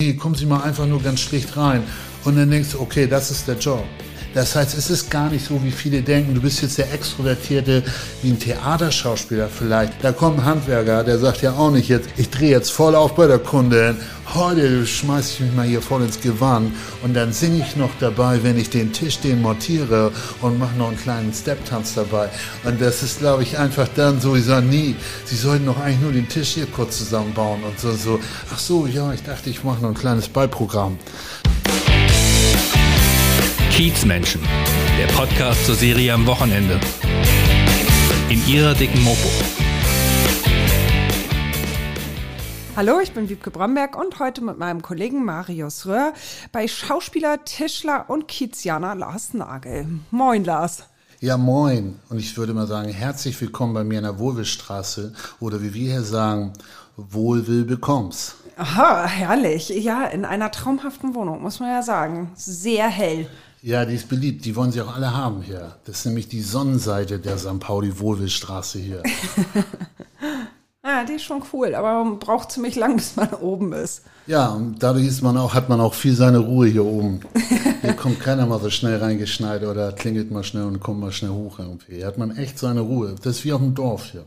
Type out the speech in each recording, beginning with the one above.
nee, kommen Sie mal einfach nur ganz schlicht rein. Und dann denkst du, okay, das ist der Job. Das heißt, es ist gar nicht so, wie viele denken, du bist jetzt der Extrovertierte, wie ein Theaterschauspieler vielleicht. Da kommt ein Handwerker, der sagt ja auch nicht jetzt, ich drehe jetzt voll auf bei der Kundin, heute schmeiß ich mich mal hier voll ins Gewand und dann singe ich noch dabei, wenn ich den Tisch den montiere und mache noch einen kleinen Step-Tanz dabei. Und das ist, glaube ich, einfach dann so, ich sage, nie, Sie sollten doch eigentlich nur den Tisch hier kurz zusammenbauen und so, so. Ach so, ja, ich dachte, ich mache noch ein kleines Beiprogramm. Kiezmenschen, der Podcast zur Serie am Wochenende. In ihrer dicken Mopo. Hallo, ich bin Wiebke Bromberg und heute mit meinem Kollegen Marius Röhr bei Schauspieler, Tischler und Kiezianer Lars Nagel. Moin, Lars. Ja, moin. Und ich würde mal sagen, herzlich willkommen bei mir in der Wohlwillstraße oder wie wir hier sagen, Wohlwill bekommst. Aha, herrlich. Ja, in einer traumhaften Wohnung, muss man ja sagen. Sehr hell. Ja, die ist beliebt. Die wollen sie auch alle haben hier. Das ist nämlich die Sonnenseite der St. Pauli-Wohlwillstraße hier. ah, die ist schon cool, aber man braucht ziemlich lang, bis man oben ist. Ja, und dadurch ist man auch, hat man auch viel seine Ruhe hier oben. Hier kommt keiner mal so schnell reingeschneit oder klingelt mal schnell und kommt mal schnell hoch irgendwie. Hier hat man echt seine Ruhe. Das ist wie auf dem Dorf hier.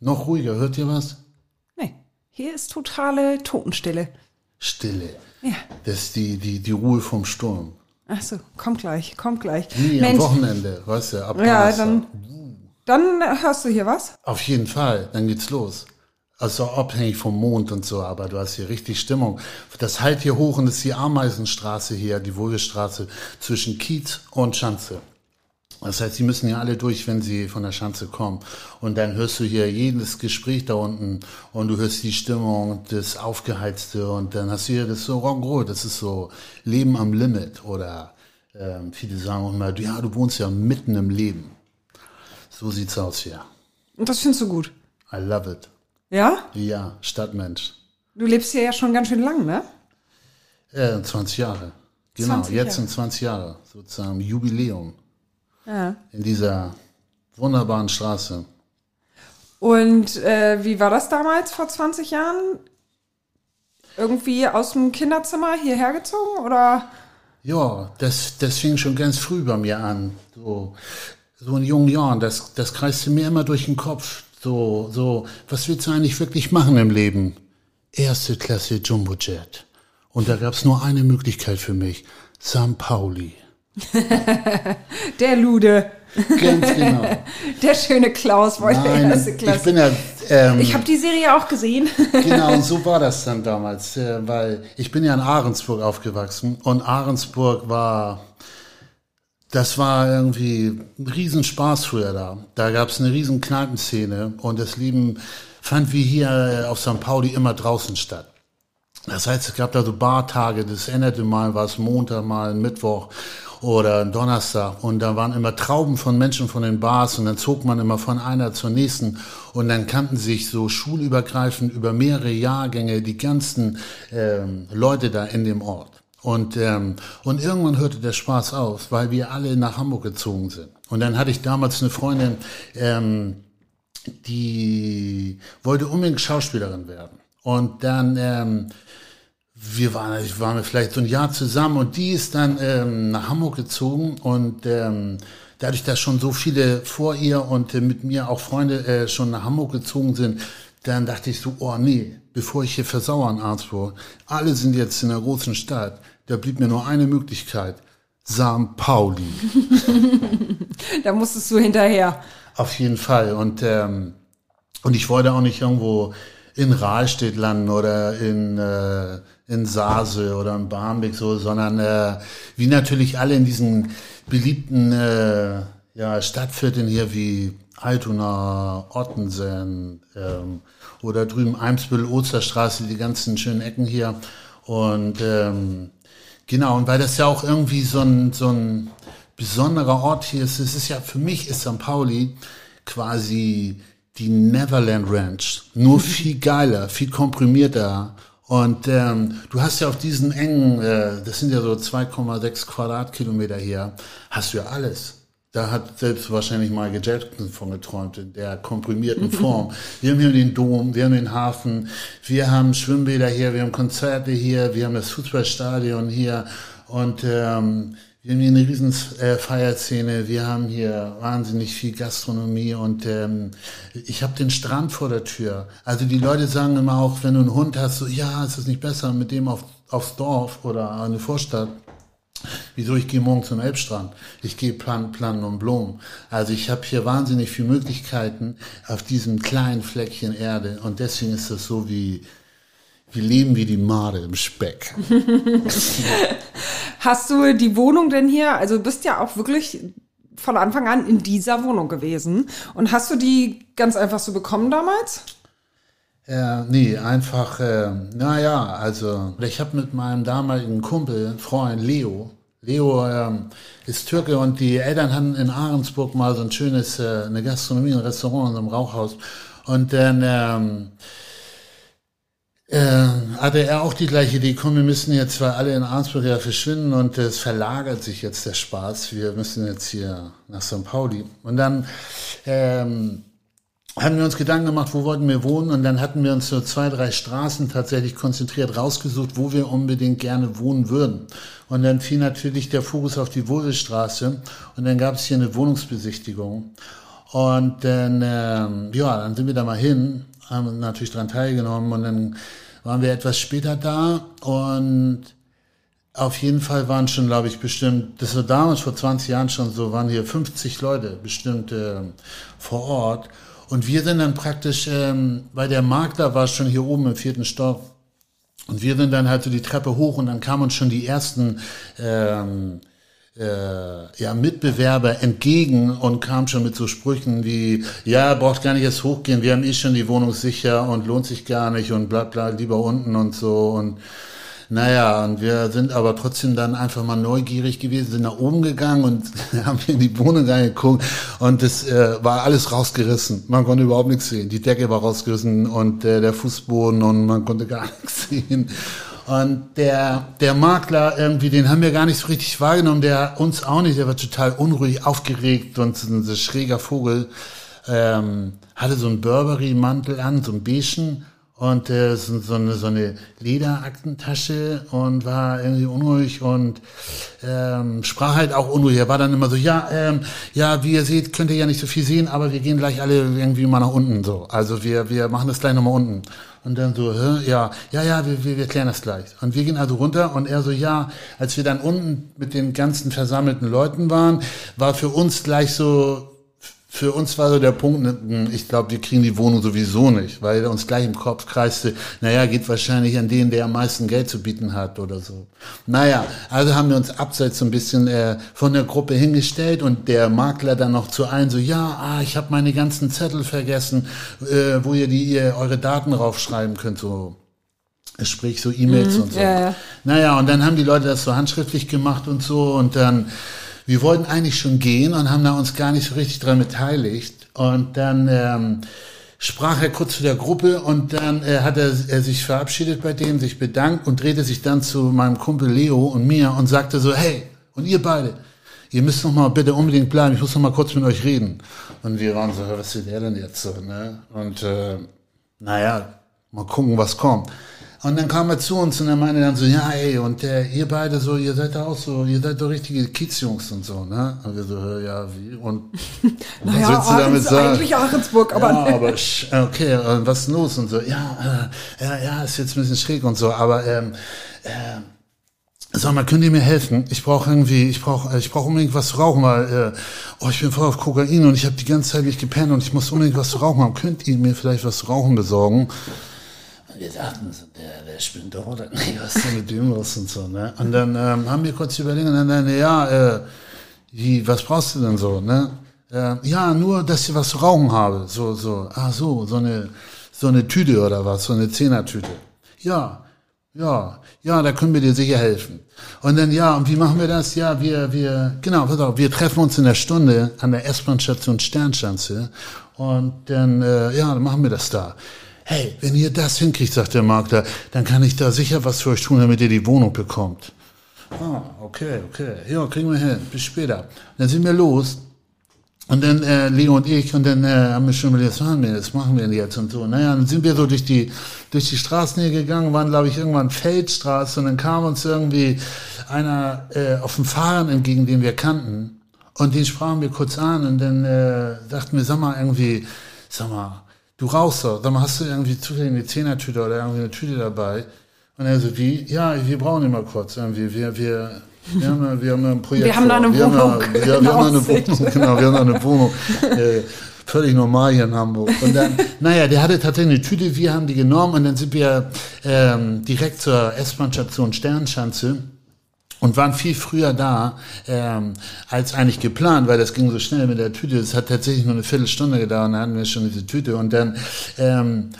Noch ruhiger. Hört ihr was? Nee, hier ist totale Totenstille. Stille. Ja. Das ist die, die, die Ruhe vom Sturm. Ach so, kommt gleich, kommt gleich. Nee, am Wochenende, weißt du, ab Ja, dann, dann hörst du hier was? Auf jeden Fall, dann geht's los. Also abhängig vom Mond und so, aber du hast hier richtig Stimmung. Das halt hier hoch und ist die Ameisenstraße hier, die Wohlgestraße zwischen Kiez und Schanze. Das heißt, sie müssen ja alle durch, wenn sie von der Schanze kommen. Und dann hörst du hier jedes Gespräch da unten und du hörst die Stimmung, das Aufgeheizte und dann hast du hier das so Rock'n'Roll, das ist so Leben am Limit oder ähm, viele sagen auch immer, ja, du wohnst ja mitten im Leben. So sieht's aus hier. Und das findest du gut. I love it. Ja? Ja, Stadtmensch. Du lebst hier ja schon ganz schön lang, ne? Äh, 20 Jahre. Genau, 20 jetzt Jahre. sind 20 Jahre, sozusagen Jubiläum Ja. in dieser wunderbaren Straße. Und äh, wie war das damals vor 20 Jahren? Irgendwie aus dem Kinderzimmer hierher gezogen oder? Ja, das, das fing schon ganz früh bei mir an. So, so in jungen Jahren, das, das kreiste mir immer durch den Kopf. So, so, was willst du eigentlich wirklich machen im Leben? Erste Klasse Jumbojet. Und da gab's nur eine Möglichkeit für mich. St. Pauli. Der Lude, Ganz genau. der schöne Klaus wollte Nein, erste Klasse. ich bin ja, ähm, Ich habe die Serie auch gesehen. Genau, und so war das dann damals, äh, weil ich bin ja in Ahrensburg aufgewachsen und Ahrensburg war, das war irgendwie ein Riesenspaß früher da. Da gab es eine riesen Kneipenszene und das Leben fand wie hier auf St. Pauli immer draußen statt. Das heißt, es gab da so Bartage, das änderte mal, war es Montag, mal Mittwoch oder Donnerstag. Und da waren immer Trauben von Menschen von den Bars und dann zog man immer von einer zur nächsten. Und dann kannten sich so schulübergreifend über mehrere Jahrgänge die ganzen ähm, Leute da in dem Ort. Und, ähm, und irgendwann hörte der Spaß auf, weil wir alle nach Hamburg gezogen sind. Und dann hatte ich damals eine Freundin, ähm, die wollte unbedingt Schauspielerin werden. Und dann, ähm, wir waren, ich waren wir vielleicht so ein Jahr zusammen und die ist dann ähm, nach Hamburg gezogen und ähm, dadurch, dass schon so viele vor ihr und äh, mit mir auch Freunde äh, schon nach Hamburg gezogen sind, dann dachte ich so, oh nee, bevor ich hier versauere in Arzburg, alle sind jetzt in der großen Stadt, da blieb mir nur eine Möglichkeit, St. Pauli. Da musstest du hinterher. Auf jeden Fall. Und, ähm, und ich wollte auch nicht irgendwo in Rahlstedt landen oder in, äh, in Sase oder in Barmbek so, sondern äh, wie natürlich alle in diesen beliebten äh, ja, Stadtvierteln hier wie Altona, Ottensen ähm, oder drüben Eimsbüttel, Osterstraße, die ganzen schönen Ecken hier. Und ähm, genau, und weil das ja auch irgendwie so ein, so ein besonderer Ort hier ist, es ist ja für mich ist St. Pauli quasi die Neverland Ranch. Nur viel geiler, viel komprimierter. Und ähm, du hast ja auf diesen engen, äh, das sind ja so 2,6 Quadratkilometer hier, hast du ja alles. Da hat selbst wahrscheinlich Michael Jackson von geträumt, in der komprimierten Form. wir haben hier den Dom, wir haben den Hafen, wir haben Schwimmbäder hier, wir haben Konzerte hier, wir haben das Fußballstadion hier und ähm, wir haben hier eine riesen äh, Feierszene, wir haben hier wahnsinnig viel Gastronomie und ähm, ich habe den Strand vor der Tür. Also die Leute sagen immer auch, wenn du einen Hund hast, so ja, ist es nicht besser mit dem auf, aufs Dorf oder eine Vorstadt. Wieso ich gehe morgen zum Elbstrand? Ich gehe plan, planen und Blumen. Also ich habe hier wahnsinnig viele Möglichkeiten auf diesem kleinen Fleckchen Erde und deswegen ist das so wie wir leben wie die Made im Speck. Hast du die Wohnung denn hier? Also du bist ja auch wirklich von Anfang an in dieser Wohnung gewesen. Und hast du die ganz einfach so bekommen damals? Äh, nee, einfach, äh, naja, also ich habe mit meinem damaligen Kumpel, Freund Leo, Leo ähm, ist Türke und die Eltern hatten in Ahrensburg mal so ein schönes, äh, eine Gastronomie, ein Restaurant in so einem Rauchhaus. Und dann ähm, äh, hatte er auch die gleiche Idee, komm, wir müssen jetzt zwar alle in Arnsburg ja verschwinden und es verlagert sich jetzt der Spaß. Wir müssen jetzt hier nach St. Pauli. Und dann ähm, haben wir uns Gedanken gemacht, wo wollten wir wohnen und dann hatten wir uns so zwei, drei Straßen tatsächlich konzentriert rausgesucht, wo wir unbedingt gerne wohnen würden. Und dann fiel natürlich der Fokus auf die Wohlstraße und dann gab es hier eine Wohnungsbesichtigung. Und dann, ähm, ja, dann sind wir da mal hin, haben natürlich daran teilgenommen und dann waren wir etwas später da und auf jeden Fall waren schon, glaube ich, bestimmt, das war damals vor 20 Jahren schon so, waren hier 50 Leute bestimmt äh, vor Ort. Und wir sind dann praktisch, ähm, weil der Makler war schon hier oben im vierten Stock. Und wir sind dann halt so die Treppe hoch und dann kamen uns schon die ersten ähm, äh, ja, Mitbewerber entgegen und kam schon mit so Sprüchen wie, ja, braucht gar nicht erst hochgehen, wir haben eh schon die Wohnung sicher und lohnt sich gar nicht und bla bla, lieber unten und so und naja, und wir sind aber trotzdem dann einfach mal neugierig gewesen, sind nach oben gegangen und haben in die Wohnung reingeguckt und es äh, war alles rausgerissen. Man konnte überhaupt nichts sehen. Die Decke war rausgerissen und äh, der Fußboden und man konnte gar nichts sehen. Und der, der Makler irgendwie, den haben wir gar nicht so richtig wahrgenommen, der uns auch nicht, der war total unruhig, aufgeregt und ein schräger Vogel, ähm, hatte so einen Burberry-Mantel an, so einen beigen und äh, so, so, eine, so eine Lederaktentasche und war irgendwie unruhig und ähm, sprach halt auch unruhig. Er war dann immer so, ja, ähm, ja, wie ihr seht, könnt ihr ja nicht so viel sehen, aber wir gehen gleich alle irgendwie mal nach unten so. Also wir, wir machen das gleich nochmal unten. Und dann so, hä? ja, ja, ja, wir, wir, wir klären das gleich. Und wir gehen also runter und er so, ja, als wir dann unten mit den ganzen versammelten Leuten waren, war für uns gleich so, für uns war so der Punkt, ne, hm, ich glaube, wir kriegen die Wohnung sowieso nicht, weil uns gleich im Kopf kreiste, naja, geht wahrscheinlich an den, der am meisten Geld zu bieten hat oder so. Naja, also haben wir uns abseits so ein bisschen äh, von der Gruppe hingestellt und der Makler dann noch zu allen so, ja, ah, ich habe meine ganzen Zettel vergessen, äh, wo ihr die ihr eure Daten raufschreiben könnt, so sprich so E-Mails mhm, und so. Ja, ja. Naja, und dann haben die Leute das so handschriftlich gemacht und so und dann wir wollten eigentlich schon gehen und haben da uns gar nicht so richtig dran beteiligt. Und dann ähm, sprach er kurz zu der Gruppe und dann äh, hat er, er sich verabschiedet bei denen, sich bedankt und drehte sich dann zu meinem Kumpel Leo und mir und sagte so, hey, und ihr beide, ihr müsst noch mal bitte unbedingt bleiben, ich muss noch mal kurz mit euch reden. Und wir waren so, was will der denn jetzt so, ne? Und äh, naja, mal gucken, was kommt. Und dann kam er zu uns und er meinte dann so, ja, ey, und der, ihr beide so, ihr seid da auch so, ihr seid doch richtige Kiezjungs und so, ne? Und wir so, ja, wie? Und naja, was willst du damit sagen? eigentlich Ahrensburg, aber... Ja, aber, okay, was ist los? Und so, ja, äh, ja, ja, ist jetzt ein bisschen schräg und so, aber, ähm, äh, Sag mal, könnt ihr mir helfen? Ich brauche irgendwie, ich brauche, ich brauche unbedingt was zu rauchen, weil äh, oh, ich bin voll auf Kokain und ich habe die ganze Zeit nicht gepennt und ich muss unbedingt was zu rauchen haben. Könnt ihr mir vielleicht was zu rauchen besorgen? Wir dachten, der, der spinnt doch oder nee, was ist denn mit dem los und so, ne? Und dann ähm, haben wir kurz überlegt und dann, dann ja, äh, wie, was brauchst du denn so, ne? Äh, ja, nur, dass ich was zu rauchen habe, so, so, ah, so, so eine, so eine Tüte oder was, so eine Zehnertüte. Ja, ja, ja, da können wir dir sicher helfen. Und dann, ja, und wie machen wir das? Ja, wir, wir, genau, pass auf, wir treffen uns in der Stunde an der S-Bahn-Station Sternschanze und dann, äh, ja, dann machen wir das da hey, wenn ihr das hinkriegt, sagt der Makler, dann kann ich da sicher was für euch tun, damit ihr die Wohnung bekommt. Ah, okay, okay. Ja, kriegen wir hin. Bis später. Dann sind wir los Und dann äh, Leo und ich, und dann äh, haben wir schon überlegt, was machen wir, das machen wir jetzt und so. Naja, dann sind wir so durch die, durch die Straßen hier gegangen, waren, glaube ich, irgendwann Feldstraße und dann kam uns irgendwie einer äh, auf dem Fahren entgegen, den wir kannten. Und den sprachen wir kurz an und dann äh, dachten wir, sag mal, irgendwie, sag mal, du rauchst doch, mal, hast du irgendwie zufällig eine Zehnertüte oder irgendwie eine Tüte dabei? Und er so, wie? Ja, wir brauchen immer kurz irgendwie, wir, wir, wir haben, wir haben ein Projekt. Wir haben da eine wir Wohnung. Da, ja, wir haben eine. Wohnung, genau, wir haben eine Wohnung. Äh, völlig normal hier in Hamburg. Und dann, naja, der hatte tatsächlich eine Tüte, wir haben die genommen und dann sind wir ähm, direkt zur S-Bahn-Station Sternschanze und waren viel früher da ähm, als eigentlich geplant, weil das ging so schnell mit der Tüte. Es hat tatsächlich nur eine Viertelstunde gedauert und dann hatten wir schon diese Tüte und dann ähm,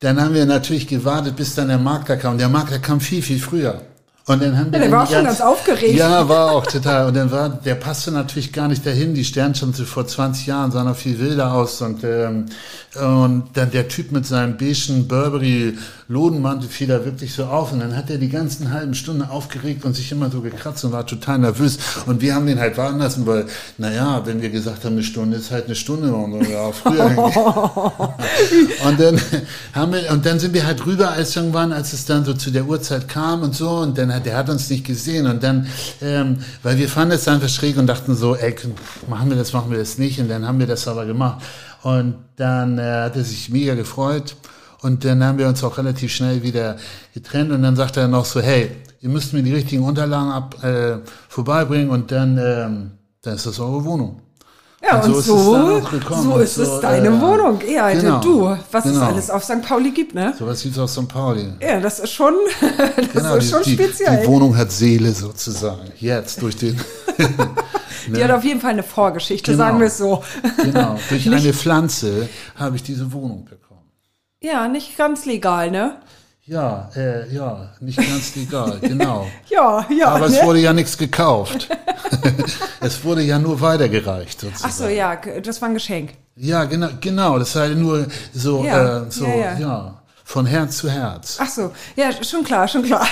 dann haben wir natürlich gewartet, bis dann der Makler kam. Der Makler kam viel, viel früher. Und dann haben wir der war auch schon ganz aufgeregt. Ja, war auch total. Und dann war, der passte natürlich gar nicht dahin. Die Sternschanze vor 20 Jahren sah noch viel wilder aus. Und, ähm, und dann der Typ mit seinem beigen Burberry Lodenmantel fiel da wirklich so auf. Und dann hat er die ganzen halben Stunde aufgeregt und sich immer so gekratzt und war total nervös. Und wir haben den halt warten lassen, weil, naja, wenn wir gesagt haben, eine Stunde ist halt eine Stunde. Und ja, früher. und dann haben wir, und dann sind wir halt rüber, als irgendwann, als es dann so zu der Uhrzeit kam und so. Und dann hat, der hat uns nicht gesehen. Und dann, ähm, weil wir fanden es einfach schräg und dachten so, ey, machen wir das, machen wir das nicht. Und dann haben wir das aber gemacht. Und dann äh, hat er sich mega gefreut. Und dann haben wir uns auch relativ schnell wieder getrennt. Und dann sagte er noch so, hey, ihr müsst mir die richtigen Unterlagen ab, äh, vorbeibringen und dann, ähm, dann ist das eure Wohnung. Ja, und, Und so, so ist es es, so, deine äh, Wohnung. Ja, genau, du, was es genau. alles auf St. Pauli gibt, ne? So was gibt's aus St. Pauli. Ja, das ist schon, das Genau, ist schon die, die, speziell. die Wohnung hat Seele sozusagen. Jetzt durch den. Die hat auf jeden Fall eine Vorgeschichte, Genau. sagen wir es so. genau, durch eine Pflanze habe ich diese Wohnung bekommen. Ja, nicht ganz legal, ne? Ja, äh, ja, nicht ganz legal, genau. Ja, ja. Aber ne? es wurde ja nichts gekauft. es wurde ja nur weitergereicht sozusagen. Ach so, ja, das war ein Geschenk. Ja, genau, genau. Das halt nur so, Ja, äh, so, ja, ja, ja. von Herz zu Herz. Ach so, ja, schon klar, schon klar.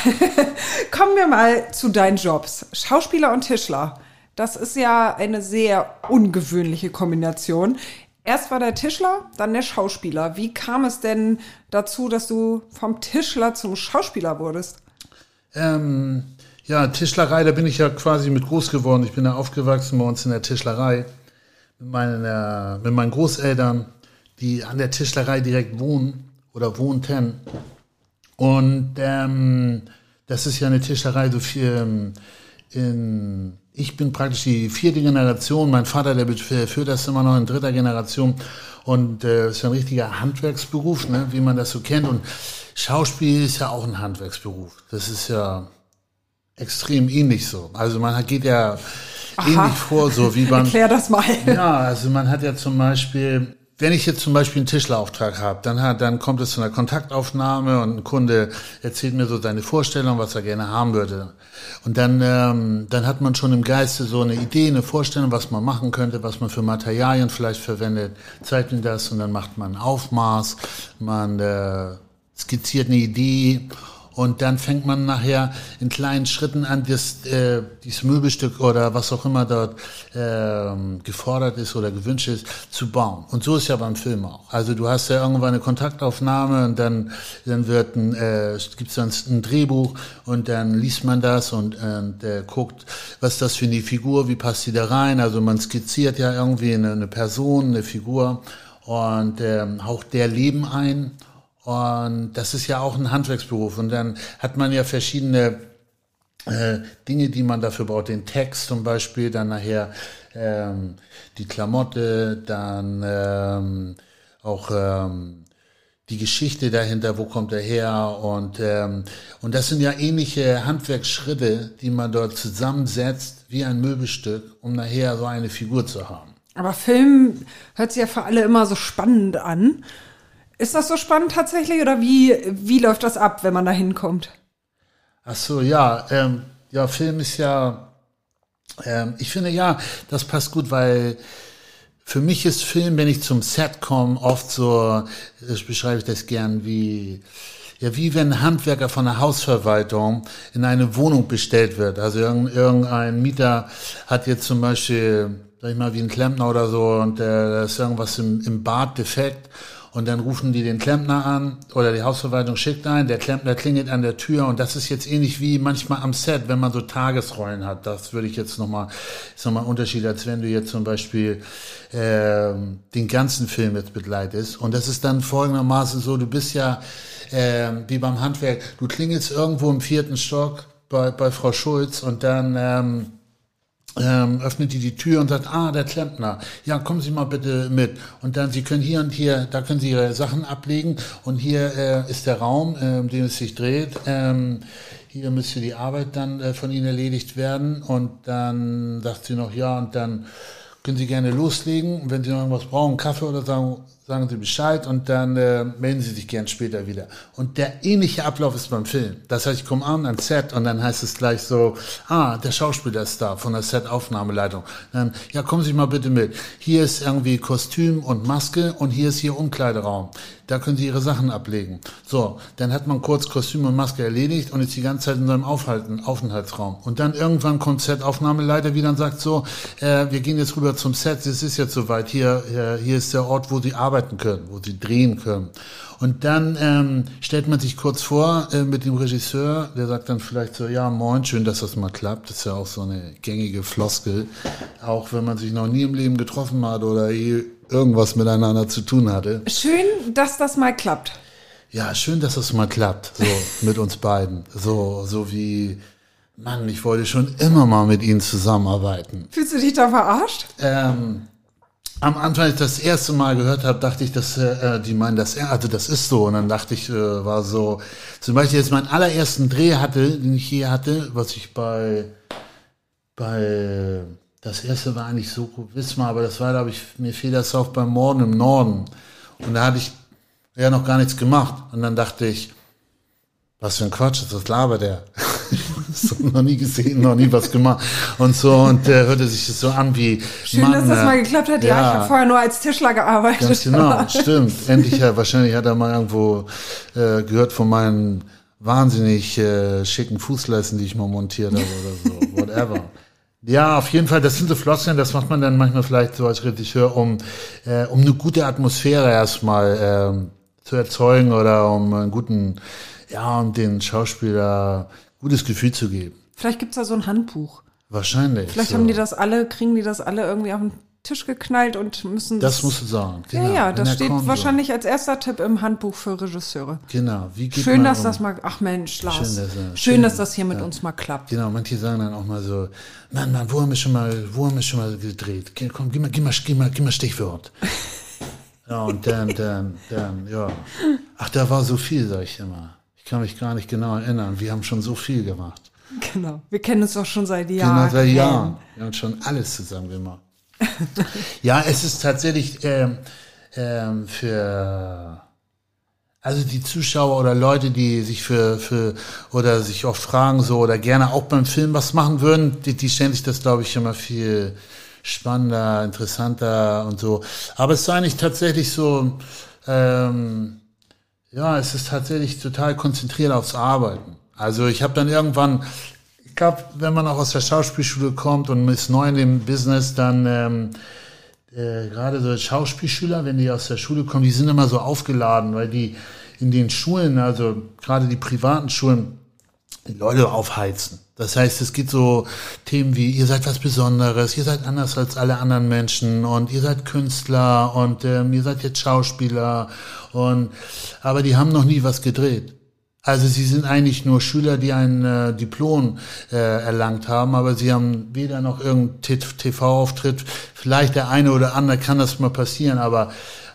Kommen wir mal zu deinen Jobs. Schauspieler und Tischler. Das ist ja eine sehr ungewöhnliche Kombination. Erst war der Tischler, dann der Schauspieler. Wie kam es denn dazu, dass du vom Tischler zum Schauspieler wurdest? Ähm, ja, Tischlerei, da bin ich ja quasi mit groß geworden. Ich bin da aufgewachsen bei uns in der Tischlerei mit meinen, äh, mit meinen Großeltern, die an der Tischlerei direkt wohnen oder wohnten. Und ähm, das ist ja eine Tischlerei, so viel ähm, in, ich bin praktisch die vierte Generation, mein Vater, der führt das immer noch in dritter Generation und äh, ist ja ein richtiger Handwerksberuf, ne, wie man das so kennt und Schauspiel ist ja auch ein Handwerksberuf. Das ist ja extrem ähnlich so. Also man geht ja ähnlich vor, so wie man Erklär das mal. ja, also man hat ja zum Beispiel, wenn ich jetzt zum Beispiel einen Tischlerauftrag habe, dann, hat, dann kommt es zu einer Kontaktaufnahme und ein Kunde erzählt mir so seine Vorstellung, was er gerne haben würde. Und dann, ähm, dann hat man schon im Geiste so eine Idee, eine Vorstellung, was man machen könnte, was man für Materialien vielleicht verwendet, zeigt mir das und dann macht man ein Aufmaß, man äh, skizziert eine Idee und dann fängt man nachher in kleinen Schritten an, das, äh, dieses Möbelstück oder was auch immer dort ähm, gefordert ist oder gewünscht ist, zu bauen. Und so ist ja beim Film auch. Also du hast ja irgendwann eine Kontaktaufnahme und dann, dann wird ein, äh, gibt's dann ein Drehbuch und dann liest man das und, und äh, guckt, was ist das für eine Figur, wie passt die da rein. Also man skizziert ja irgendwie eine, eine Person, eine Figur und ähm, haucht der Leben ein. Und das ist ja auch ein Handwerksberuf. Und dann hat man ja verschiedene äh, Dinge, die man dafür braucht. Den Text zum Beispiel, dann nachher ähm, die Klamotte, dann ähm, auch ähm, die Geschichte dahinter, wo kommt er her und ähm, und das sind ja ähnliche Handwerksschritte, die man dort zusammensetzt wie ein Möbelstück, um nachher so eine Figur zu haben. Aber Film hört sich ja für alle immer so spannend an. Ist das so spannend tatsächlich oder wie, wie läuft das ab, wenn man da hinkommt? Ach so, ja, ähm, ja, Film ist ja, ähm, ich finde ja, das passt gut, weil für mich ist Film, wenn ich zum Set komme, oft so, das beschreibe ich das gern wie, ja, wie wenn ein Handwerker von der Hausverwaltung in eine Wohnung bestellt wird. Also irgend- irgendein Mieter hat jetzt zum Beispiel sag ich mal, wie ein Klempner oder so und äh, da ist irgendwas im, im Bad defekt und dann rufen die den Klempner an oder die Hausverwaltung schickt ein, der Klempner klingelt an der Tür und das ist jetzt ähnlich wie manchmal am Set, wenn man so Tagesrollen hat. Das würde ich jetzt nochmal, ist nochmal ein Unterschied, als wenn du jetzt zum Beispiel äh, den ganzen Film jetzt begleitest. Und das ist dann folgendermaßen so, du bist ja äh, wie beim Handwerk, du klingelst irgendwo im vierten Stock bei, bei Frau Schulz und dann ähm, ähm, öffnet die die Tür und sagt, ah, der Klempner, ja, kommen Sie mal bitte mit. Und dann, Sie können hier und hier, da können Sie Ihre Sachen ablegen und hier äh, ist der Raum, äh, um den es sich dreht. Ähm, hier müsste die Arbeit dann äh, von Ihnen erledigt werden. Und dann sagt sie noch, ja, und dann können Sie gerne loslegen. Wenn Sie noch irgendwas brauchen, Kaffee oder sagen, sagen Sie Bescheid und dann äh, melden Sie sich gern später wieder. Und der ähnliche Ablauf ist beim Film. Das heißt, ich komme an ans Set und dann heißt es gleich so, ah, der Schauspieler ist da von der Set-Aufnahmeleitung. Dann, ja, kommen Sie mal bitte mit. Hier ist irgendwie Kostüm und Maske und hier ist Ihr Umkleideraum. Da können Sie Ihre Sachen ablegen. So, dann hat man kurz Kostüm und Maske erledigt und ist die ganze Zeit in seinem Aufhalten, Aufenthaltsraum. Und dann irgendwann kommt Set-Aufnahmeleiter wieder und sagt so, äh, wir gehen jetzt rüber zum Set, es ist jetzt soweit, hier, hier, hier ist der Ort, wo Sie arbeiten arbeiten können, wo sie drehen können. Und dann ähm, stellt man sich kurz vor äh, mit dem Regisseur, der sagt dann vielleicht so, ja, moin, schön, dass das mal klappt. Das ist ja auch so eine gängige Floskel. Auch wenn man sich noch nie im Leben getroffen hat oder irgendwas miteinander zu tun hatte. Schön, dass das mal klappt. Ja, schön, dass das mal klappt, so mit uns beiden. So, so wie, Mann, ich wollte schon immer mal mit Ihnen zusammenarbeiten. Fühlst du dich da verarscht? Ähm, am Anfang, als ich das erste Mal gehört habe, dachte ich, dass äh, die meinen das, also das ist so. Und dann dachte ich, äh, war so, zum Beispiel jetzt meinen allerersten Dreh hatte, den ich hier hatte, was ich bei, bei, das erste war eigentlich Soko Wismar, aber das war, glaube ich, mir fiel das auf beim Morden im Norden. Und da hatte ich ja noch gar nichts gemacht. Und dann dachte ich, was für ein Quatsch, das labert der. so, noch nie gesehen, noch nie was gemacht und so und der hörte sich das so an wie Schön, Mann, dass das mal geklappt hat. Ja, ja, ich habe vorher nur als Tischler gearbeitet. Ganz genau, stimmt. Endlich, ja, wahrscheinlich hat er mal irgendwo äh, gehört von meinen wahnsinnig äh, schicken Fußleisten, die ich mal montiert habe oder so, whatever. Ja, auf jeden Fall, das sind so Floskeln, das macht man dann manchmal vielleicht so als Regisseur, um, äh, um eine gute Atmosphäre erstmal äh, zu erzeugen oder um einen guten, ja, um den Schauspieler gutes Gefühl zu geben. Vielleicht gibt's da so ein Handbuch. Wahrscheinlich. Vielleicht so. haben die das alle, kriegen die das alle irgendwie auf den Tisch geknallt und müssen das. Das musst du sagen. Genau. Ja, ja, das steht Konto. wahrscheinlich als erster Tipp im Handbuch für Regisseure. Genau. Wie geht Schön, dass um? das mal, ach Mensch, Lars. Schön, dass, schön, schön, dass das hier mit uns mal klappt. Genau, manche sagen dann auch mal so, Mann, Mann, wo haben wir schon mal, wo haben wir schon mal gedreht? Komm, gib mal, gib mal, gib mal, gib mal Stichwort. ja, und dann, dann, dann, ja. Ach, da war so viel, sag ich immer. Ich kann mich gar nicht genau erinnern. Wir haben schon so viel gemacht. Genau. Wir kennen uns doch schon seit Jahren. Genau, seit Jahren. Wir haben schon alles zusammen gemacht. ja, es ist tatsächlich ähm, ähm, für also die Zuschauer oder Leute, die sich für, für oder sich oft fragen so oder gerne auch beim Film was machen würden, die, die stellen sich das, glaube ich, immer viel spannender, interessanter und so. Aber es ist eigentlich tatsächlich so, ähm, ja, es ist tatsächlich total konzentriert aufs Arbeiten. Also ich habe dann irgendwann, ich glaube, wenn man auch aus der Schauspielschule kommt und ist neu in dem Business, dann ähm, äh, gerade so Schauspielschüler, wenn die aus der Schule kommen, die sind immer so aufgeladen, weil die in den Schulen, also gerade die privaten Schulen, die Leute aufheizen. Das heißt, es geht so Themen wie, ihr seid was Besonderes, ihr seid anders als alle anderen Menschen und ihr seid Künstler und ähm, ihr seid jetzt Schauspieler und aber die haben noch nie was gedreht. Also sie sind eigentlich nur Schüler, die ein äh, Diplom äh, erlangt haben, aber sie haben weder noch irgendeinen TV-Auftritt. Vielleicht der eine oder andere kann das mal passieren, aber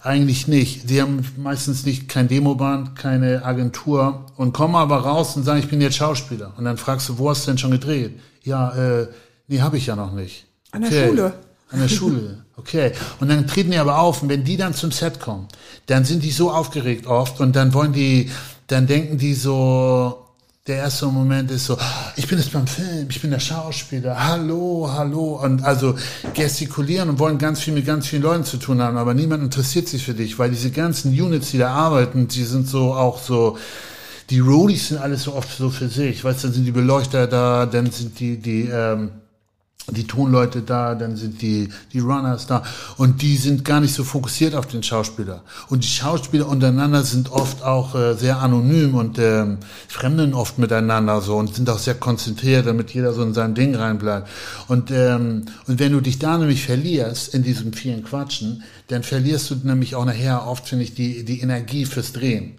eigentlich nicht. Sie haben meistens nicht kein Demoband, keine Agentur und kommen aber raus und sagen, ich bin jetzt Schauspieler. Und dann fragst du, wo hast du denn schon gedreht? Ja, äh, nee, habe ich ja noch nicht. An der okay. Schule. An der Schule, okay. Und dann treten die aber auf und wenn die dann zum Set kommen, dann sind die so aufgeregt oft und dann wollen die, dann denken die so, der erste Moment ist so, ich bin jetzt beim Film, ich bin der Schauspieler, hallo, hallo. Und also gestikulieren und wollen ganz viel mit ganz vielen Leuten zu tun haben, aber niemand interessiert sich für dich, weil diese ganzen Units, die da arbeiten, die sind so auch so, die Rollies sind alles so oft so für sich. Weißt du, dann sind die Beleuchter da, dann sind die, die, ähm, die Tonleute da, dann sind die, die Runners da und die sind gar nicht so fokussiert auf den Schauspieler. Und die Schauspieler untereinander sind oft auch äh, sehr anonym und ähm, fremden oft miteinander so und sind auch sehr konzentriert, damit jeder so in sein Ding reinbleibt. Und, ähm, und wenn du dich da nämlich verlierst in diesem vielen Quatschen, dann verlierst du nämlich auch nachher oft, finde ich, die, die Energie fürs Drehen.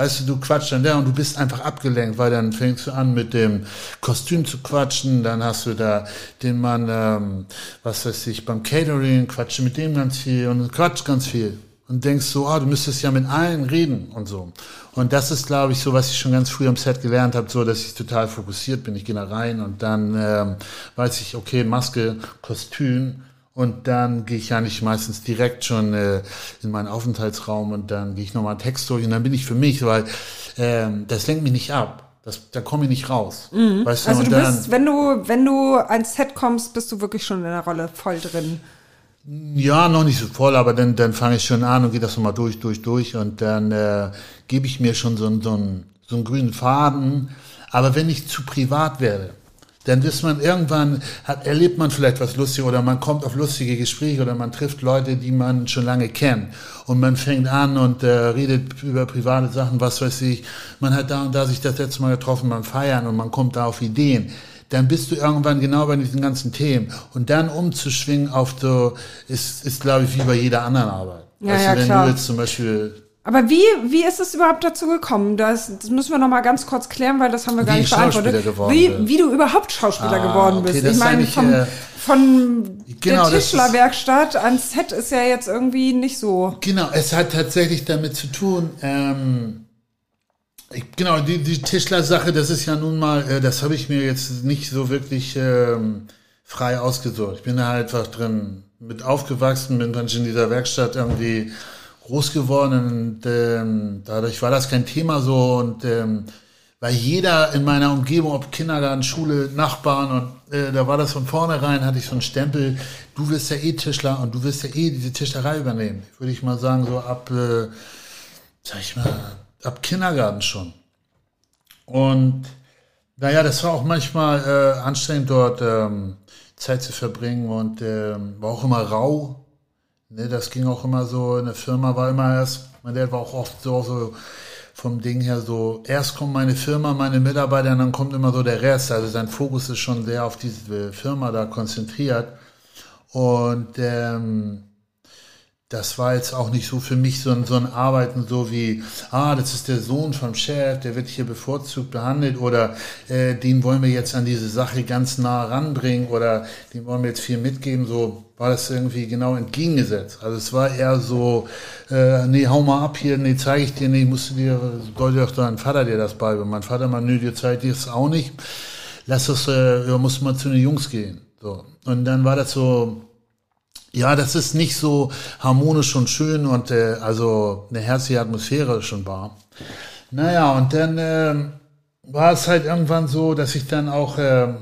Weißt du, du quatschst dann da und du bist einfach abgelenkt, weil dann fängst du an mit dem Kostüm zu quatschen, dann hast du da den Mann, ähm, was weiß ich, beim Catering, quatsche mit dem ganz viel und quatscht ganz viel und denkst so, ah, du müsstest ja mit allen reden und so. Und das ist, glaube ich, so, was ich schon ganz früh am Set gelernt habe, so, dass ich total fokussiert bin. Ich gehe da rein und dann ähm, weiß ich, okay, Maske, Kostüm, und dann gehe ich ja nicht meistens direkt schon äh, in meinen Aufenthaltsraum und dann gehe ich nochmal einen Text durch und dann bin ich für mich, weil ähm, das lenkt mich nicht ab. Das, da komme ich nicht raus. Mhm. Weißt du, also und du dann, bist, wenn du, wenn du ans Set kommst, bist du wirklich schon in der Rolle voll drin. Ja, noch nicht so voll, aber dann, dann fange ich schon an und gehe das nochmal durch, durch, durch und dann äh, gebe ich mir schon so, so, einen, so einen grünen Faden. Aber wenn ich zu privat werde, dann ist man irgendwann, hat, erlebt man vielleicht was Lustiges oder man kommt auf lustige Gespräche oder man trifft Leute, die man schon lange kennt. Und man fängt an und äh, redet über private Sachen, was weiß ich. Man hat da und da sich das letzte Mal getroffen beim Feiern und man kommt da auf Ideen. Dann bist du irgendwann genau bei diesen ganzen Themen. Und dann umzuschwingen auf so, ist, ist glaube ich, wie bei jeder anderen Arbeit. Ja, weißt ja, wenn klar. du jetzt zum Beispiel Aber wie, wie ist es überhaupt dazu gekommen? Das, das müssen wir noch mal ganz kurz klären, weil das haben wir gar Wie nicht ich beantwortet. Wie, wie du überhaupt Schauspieler Ah, geworden okay, bist. das ich meine, vom, äh, von genau, der Tischlerwerkstatt ans Set ist ja jetzt irgendwie nicht so. Genau, es hat tatsächlich damit zu tun, ähm, ich, genau, die, die Tischler-Sache, das ist ja nun mal, äh, das habe ich mir jetzt nicht so wirklich ähm, frei ausgesucht. Ich bin da halt einfach drin mit aufgewachsen, bin dann in dieser Werkstatt irgendwie groß geworden und ähm, dadurch war das kein Thema so und ähm, weil jeder in meiner Umgebung, ob Kindergarten, Schule, Nachbarn und äh, da war das von vornherein, hatte ich so einen Stempel, du wirst ja eh Tischler und du wirst ja eh diese Tischlerei übernehmen. Würde ich mal sagen, so ab, äh, sag ich mal, ab Kindergarten schon. Und naja, das war auch manchmal äh, anstrengend dort ähm, Zeit zu verbringen und ähm, war auch immer rau. Ne, das ging auch immer so, in der Firma war immer erst, mein Dad war auch oft so, so vom Ding her so, erst kommt meine Firma, meine Mitarbeiter und dann kommt immer so der Rest. Also sein Fokus ist schon sehr auf diese Firma da konzentriert. Und ähm, das war jetzt auch nicht so für mich so ein, so ein Arbeiten, so wie, ah, das ist der Sohn vom Chef, der wird hier bevorzugt behandelt oder äh, den wollen wir jetzt an diese Sache ganz nah ranbringen oder dem wollen wir jetzt viel mitgeben. So war das irgendwie genau entgegengesetzt. Also es war eher so, äh, nee, hau mal ab hier, nee, zeige ich dir nicht, musst du dir, sollte doch dein Vater dir das beibringen. Mein Vater mal, nö, dir zeigt dir das auch nicht. Lass das, äh, ja, musst mal zu den Jungs gehen. So. Und dann war das so, ja, das ist nicht so harmonisch und schön und äh, also eine herzliche Atmosphäre schon war. Naja, und dann ähm, war es halt irgendwann so, dass ich dann auch ähm,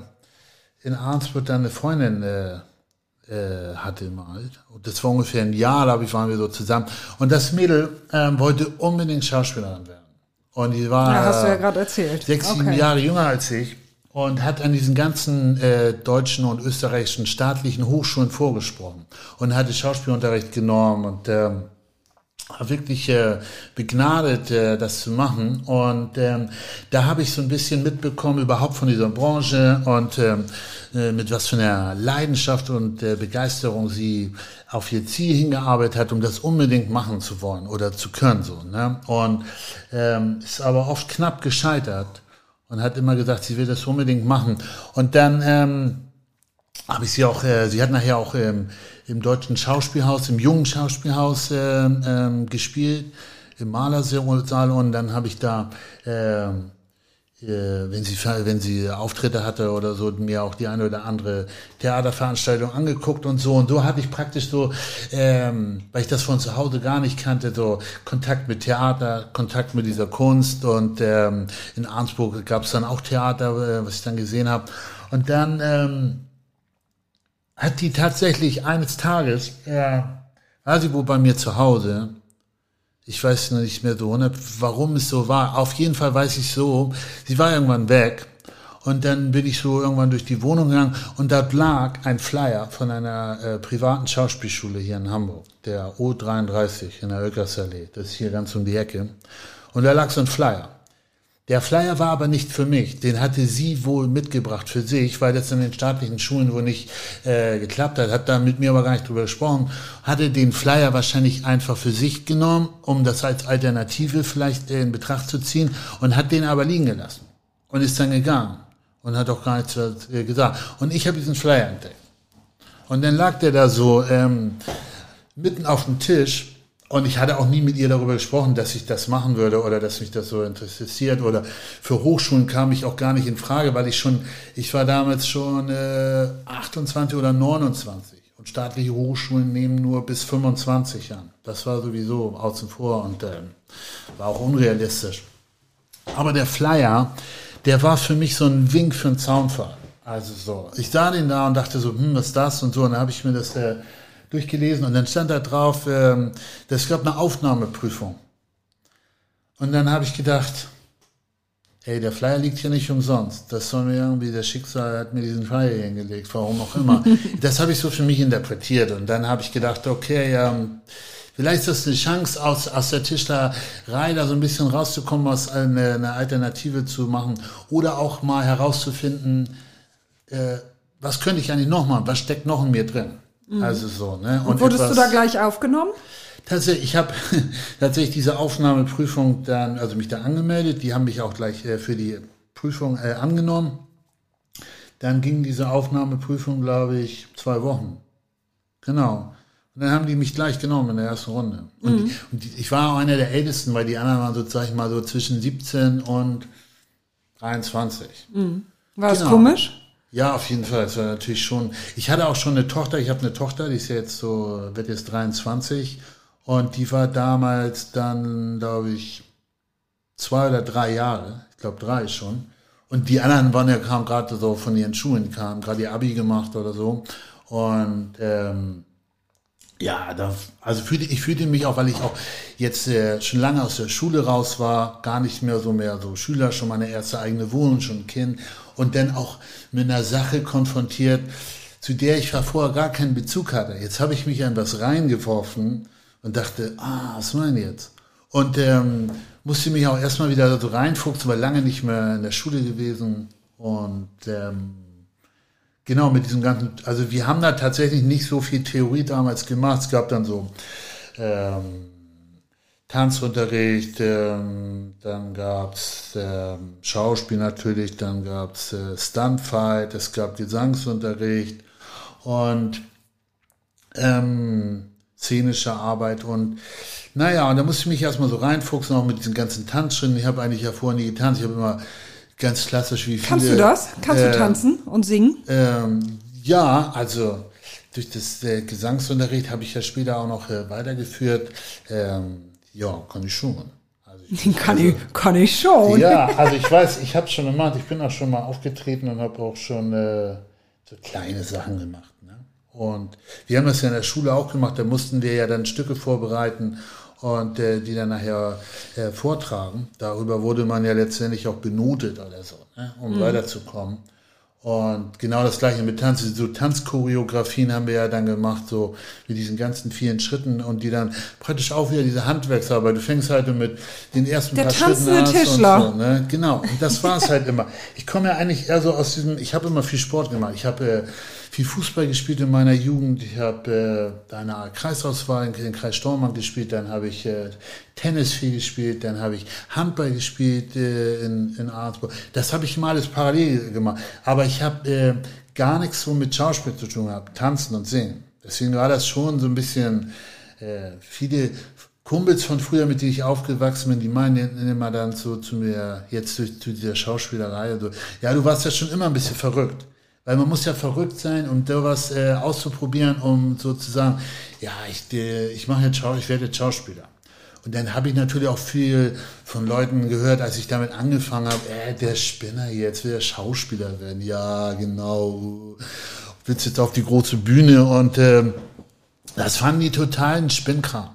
in Arnsburg dann eine Freundin äh, äh, hatte mal. Und das war ungefähr ein Jahr, glaube ich, waren wir so zusammen. Und das Mädel ähm, wollte unbedingt Schauspielerin werden. Und die war Ja, hast du ja äh, gerade erzählt. sechs, sieben Okay. Jahre jünger als ich und hat an diesen ganzen äh, deutschen und österreichischen staatlichen Hochschulen vorgesprochen und hatte Schauspielunterricht genommen und war wirklich äh, begnadet, äh, das zu machen. Und ähm, da habe ich so ein bisschen mitbekommen überhaupt von dieser Branche und ähm, äh, mit was für einer Leidenschaft und äh, Begeisterung sie auf ihr Ziel hingearbeitet hat, um das unbedingt machen zu wollen oder zu können. So, ne? Und ähm, ist aber oft knapp gescheitert und hat immer gesagt, sie will das unbedingt machen. Und dann ähm, habe ich sie auch, äh, sie hat nachher auch ähm, im deutschen Schauspielhaus, im jungen Schauspielhaus ähm, ähm, gespielt, im Malersaal und dann habe ich da, ähm, äh, wenn sie wenn sie Auftritte hatte oder so, mir auch die eine oder andere Theaterveranstaltung angeguckt und so und so hatte ich praktisch so, ähm, weil ich das von zu Hause gar nicht kannte, so Kontakt mit Theater, Kontakt mit dieser Kunst und ähm, in Arnsburg gab es dann auch Theater, äh, was ich dann gesehen habe und dann ähm, hat die tatsächlich eines Tages, ja, war sie wohl bei mir zu Hause. Ich weiß noch nicht mehr so, ne, warum es so war. Auf jeden Fall weiß ich so, sie war irgendwann weg. Und dann bin ich so irgendwann durch die Wohnung gegangen und dort lag ein Flyer von einer äh, privaten Schauspielschule hier in Hamburg, der O33 in der Öckersallee. Das ist hier ganz um die Ecke. Und da lag so ein Flyer. Der Flyer war aber nicht für mich. Den hatte sie wohl mitgebracht für sich, weil das in den staatlichen Schulen wohl nicht äh, geklappt hat. Hat da mit mir aber gar nicht drüber gesprochen. Hatte den Flyer wahrscheinlich einfach für sich genommen, um das als Alternative vielleicht in Betracht zu ziehen und hat den aber liegen gelassen und ist dann gegangen und hat auch gar nichts äh, gesagt. Und ich habe diesen Flyer entdeckt. Und dann lag der da so ähm, mitten auf dem Tisch und ich hatte auch nie mit ihr darüber gesprochen, dass ich das machen würde oder dass mich das so interessiert oder für Hochschulen kam ich auch gar nicht in Frage, weil ich schon, ich war damals schon äh, 28 oder 29 und staatliche Hochschulen nehmen nur bis 25 an. Das war sowieso außen vor und äh, war auch unrealistisch. Aber der Flyer, der war für mich so ein Wink für einen Zaunfall. Also so, ich sah den da und dachte so, hm, was ist das und so, und dann habe ich mir das äh, durchgelesen und dann stand da drauf, ähm, es gab eine Aufnahmeprüfung. Und dann habe ich gedacht, ey, der Flyer liegt hier nicht umsonst. Das soll mir irgendwie, der Schicksal hat mir diesen Flyer hingelegt, warum auch immer. das habe ich so für mich interpretiert. Und dann habe ich gedacht, okay, ähm, vielleicht ist das eine Chance, aus, aus der Tischlerei da so ein bisschen rauszukommen, aus eine, eine Alternative zu machen. Oder auch mal herauszufinden, äh, was könnte ich eigentlich noch machen? Was steckt noch in mir drin? Mhm. Also so, ne? Und, Und wurdest etwas, du da gleich aufgenommen? Tatsächlich, ich habe tatsächlich diese Aufnahmeprüfung dann, also mich da angemeldet. Die haben mich auch gleich äh, für die Prüfung äh, angenommen. Dann ging diese Aufnahmeprüfung, glaube ich, zwei Wochen. Genau. Und dann haben die mich gleich genommen in der ersten Runde. Und, mhm. und die, ich war auch einer der Ältesten, weil die anderen waren so, sag ich mal, so zwischen 17 und 23. Mhm. War es genau. komisch? Ja, auf jeden Fall. Es war natürlich schon. Ich hatte auch schon eine Tochter. Ich habe eine Tochter, die ist jetzt so, wird jetzt 23. Und die war damals dann, glaube ich, zwei oder drei Jahre. Ich glaube drei schon. Und die anderen waren ja, kamen gerade so von ihren Schulen, kamen gerade ihr Abi gemacht oder so. Und ähm, ja, da, also fühlte, ich fühlte mich auch, weil ich auch jetzt äh, schon lange aus der Schule raus war, gar nicht mehr so mehr so Schüler, schon meine erste eigene Wohnung, schon Kind und dann auch mit einer Sache konfrontiert, zu der ich vorher gar keinen Bezug hatte. Jetzt habe ich mich an was reingeworfen und dachte, ah, was meine jetzt? Und ähm, musste mich auch erstmal wieder so reinfuchsen, weil lange nicht mehr in der Schule gewesen und ähm, Genau, mit diesem ganzen, also wir haben da tatsächlich nicht so viel Theorie damals gemacht. Es gab dann so ähm, Tanzunterricht, ähm, dann gab's ähm, Schauspiel natürlich, dann gab's äh, Stuntfight, es gab Gesangsunterricht und ähm, szenische Arbeit und naja, und da musste ich mich erstmal so reinfuchsen, auch mit diesen ganzen Tanzschritten. Ich habe eigentlich ja vorher nie getanzt, ich habe immer ganz klassisch wie viele. Kannst du das? Kannst äh, du tanzen und singen? Ähm, ja, also durch das äh, Gesangsunterricht habe ich ja später auch noch äh, weitergeführt. Ähm, ja, kann ich schon. Also ich, kann, also, ich, kann ich schon. Ja, also ich weiß, ich habe es schon gemacht. Ich bin auch schon mal aufgetreten und habe auch schon äh, so kleine Sachen gemacht. Ne? Und wir haben das ja in der Schule auch gemacht. Da mussten wir ja dann Stücke vorbereiten und äh, die dann nachher äh, vortragen. Darüber wurde man ja letztendlich auch benotet oder so, ne, um mhm. weiterzukommen. Und genau das gleiche mit Tanz. So Tanzchoreografien haben wir ja dann gemacht, so mit diesen ganzen vielen Schritten und die dann praktisch auch wieder diese Handwerksarbeit. Du fängst halt mit den ersten Der paar Schritten an. Tischler. So, ne? Genau. Und das war es halt immer. Ich komme ja eigentlich eher so aus diesem, ich habe immer viel Sport gemacht. Ich habe äh, viel Fußball gespielt in meiner Jugend. Ich habe äh, eine Kreisauswahl in den Kreis Stormann gespielt. Dann habe ich äh, Tennis viel gespielt. Dann habe ich Handball gespielt äh, in, in Arzburg. Das habe ich mal alles parallel gemacht. Aber ich habe äh, gar nichts so mit Schauspiel zu tun gehabt. Tanzen und Singen. Deswegen war das schon so ein bisschen äh, viele Kumpels von früher, mit denen ich aufgewachsen bin, die meinen immer dann so zu mir, jetzt durch, durch dieser Schauspielerei, so, ja, du warst ja schon immer ein bisschen verrückt. Weil man muss ja verrückt sein, um sowas äh, auszuprobieren, um sozusagen, ja, ich, äh, ich mache jetzt Schau ich werde jetzt Schauspieler. Und dann habe ich natürlich auch viel von Leuten gehört, als ich damit angefangen habe, äh, der Spinner jetzt will der Schauspieler werden. Ja, genau. Willst jetzt auf die große Bühne und äh, das fanden die totalen Spinnkram.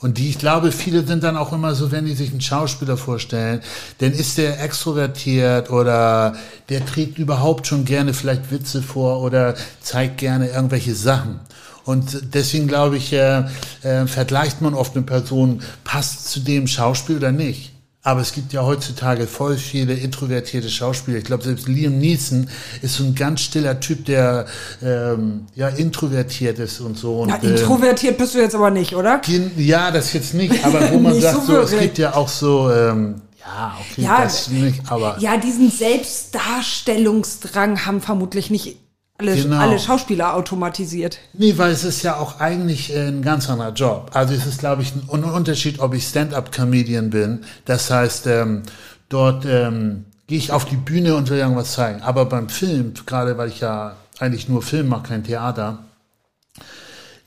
Und die, ich glaube, viele sind dann auch immer so, wenn die sich einen Schauspieler vorstellen, dann ist der extrovertiert oder der trägt überhaupt schon gerne vielleicht Witze vor oder zeigt gerne irgendwelche Sachen. Und deswegen glaube ich, äh, äh, vergleicht man oft eine Person, passt zu dem Schauspiel oder nicht. Aber es gibt ja heutzutage voll viele introvertierte Schauspieler. Ich glaube, selbst Liam Neeson ist so ein ganz stiller Typ, der ähm, ja introvertiert ist und so. Und, Na, introvertiert bist du jetzt aber nicht, oder? Ja, das jetzt nicht. Aber wo man sagt, so, so es gibt ja auch so. Ähm, ja, okay, ja, das nicht, aber. Ja, diesen Selbstdarstellungsdrang haben vermutlich nicht alle, genau. alle Schauspieler automatisiert. Nee, weil es ist ja auch eigentlich ein ganz anderer Job. Also es ist, glaube ich, ein Unterschied, ob ich Stand-up-Comedian bin. Das heißt, ähm, dort ähm, gehe ich auf die Bühne und will irgendwas zeigen. Aber beim Film, gerade weil ich ja eigentlich nur Film mache, kein Theater,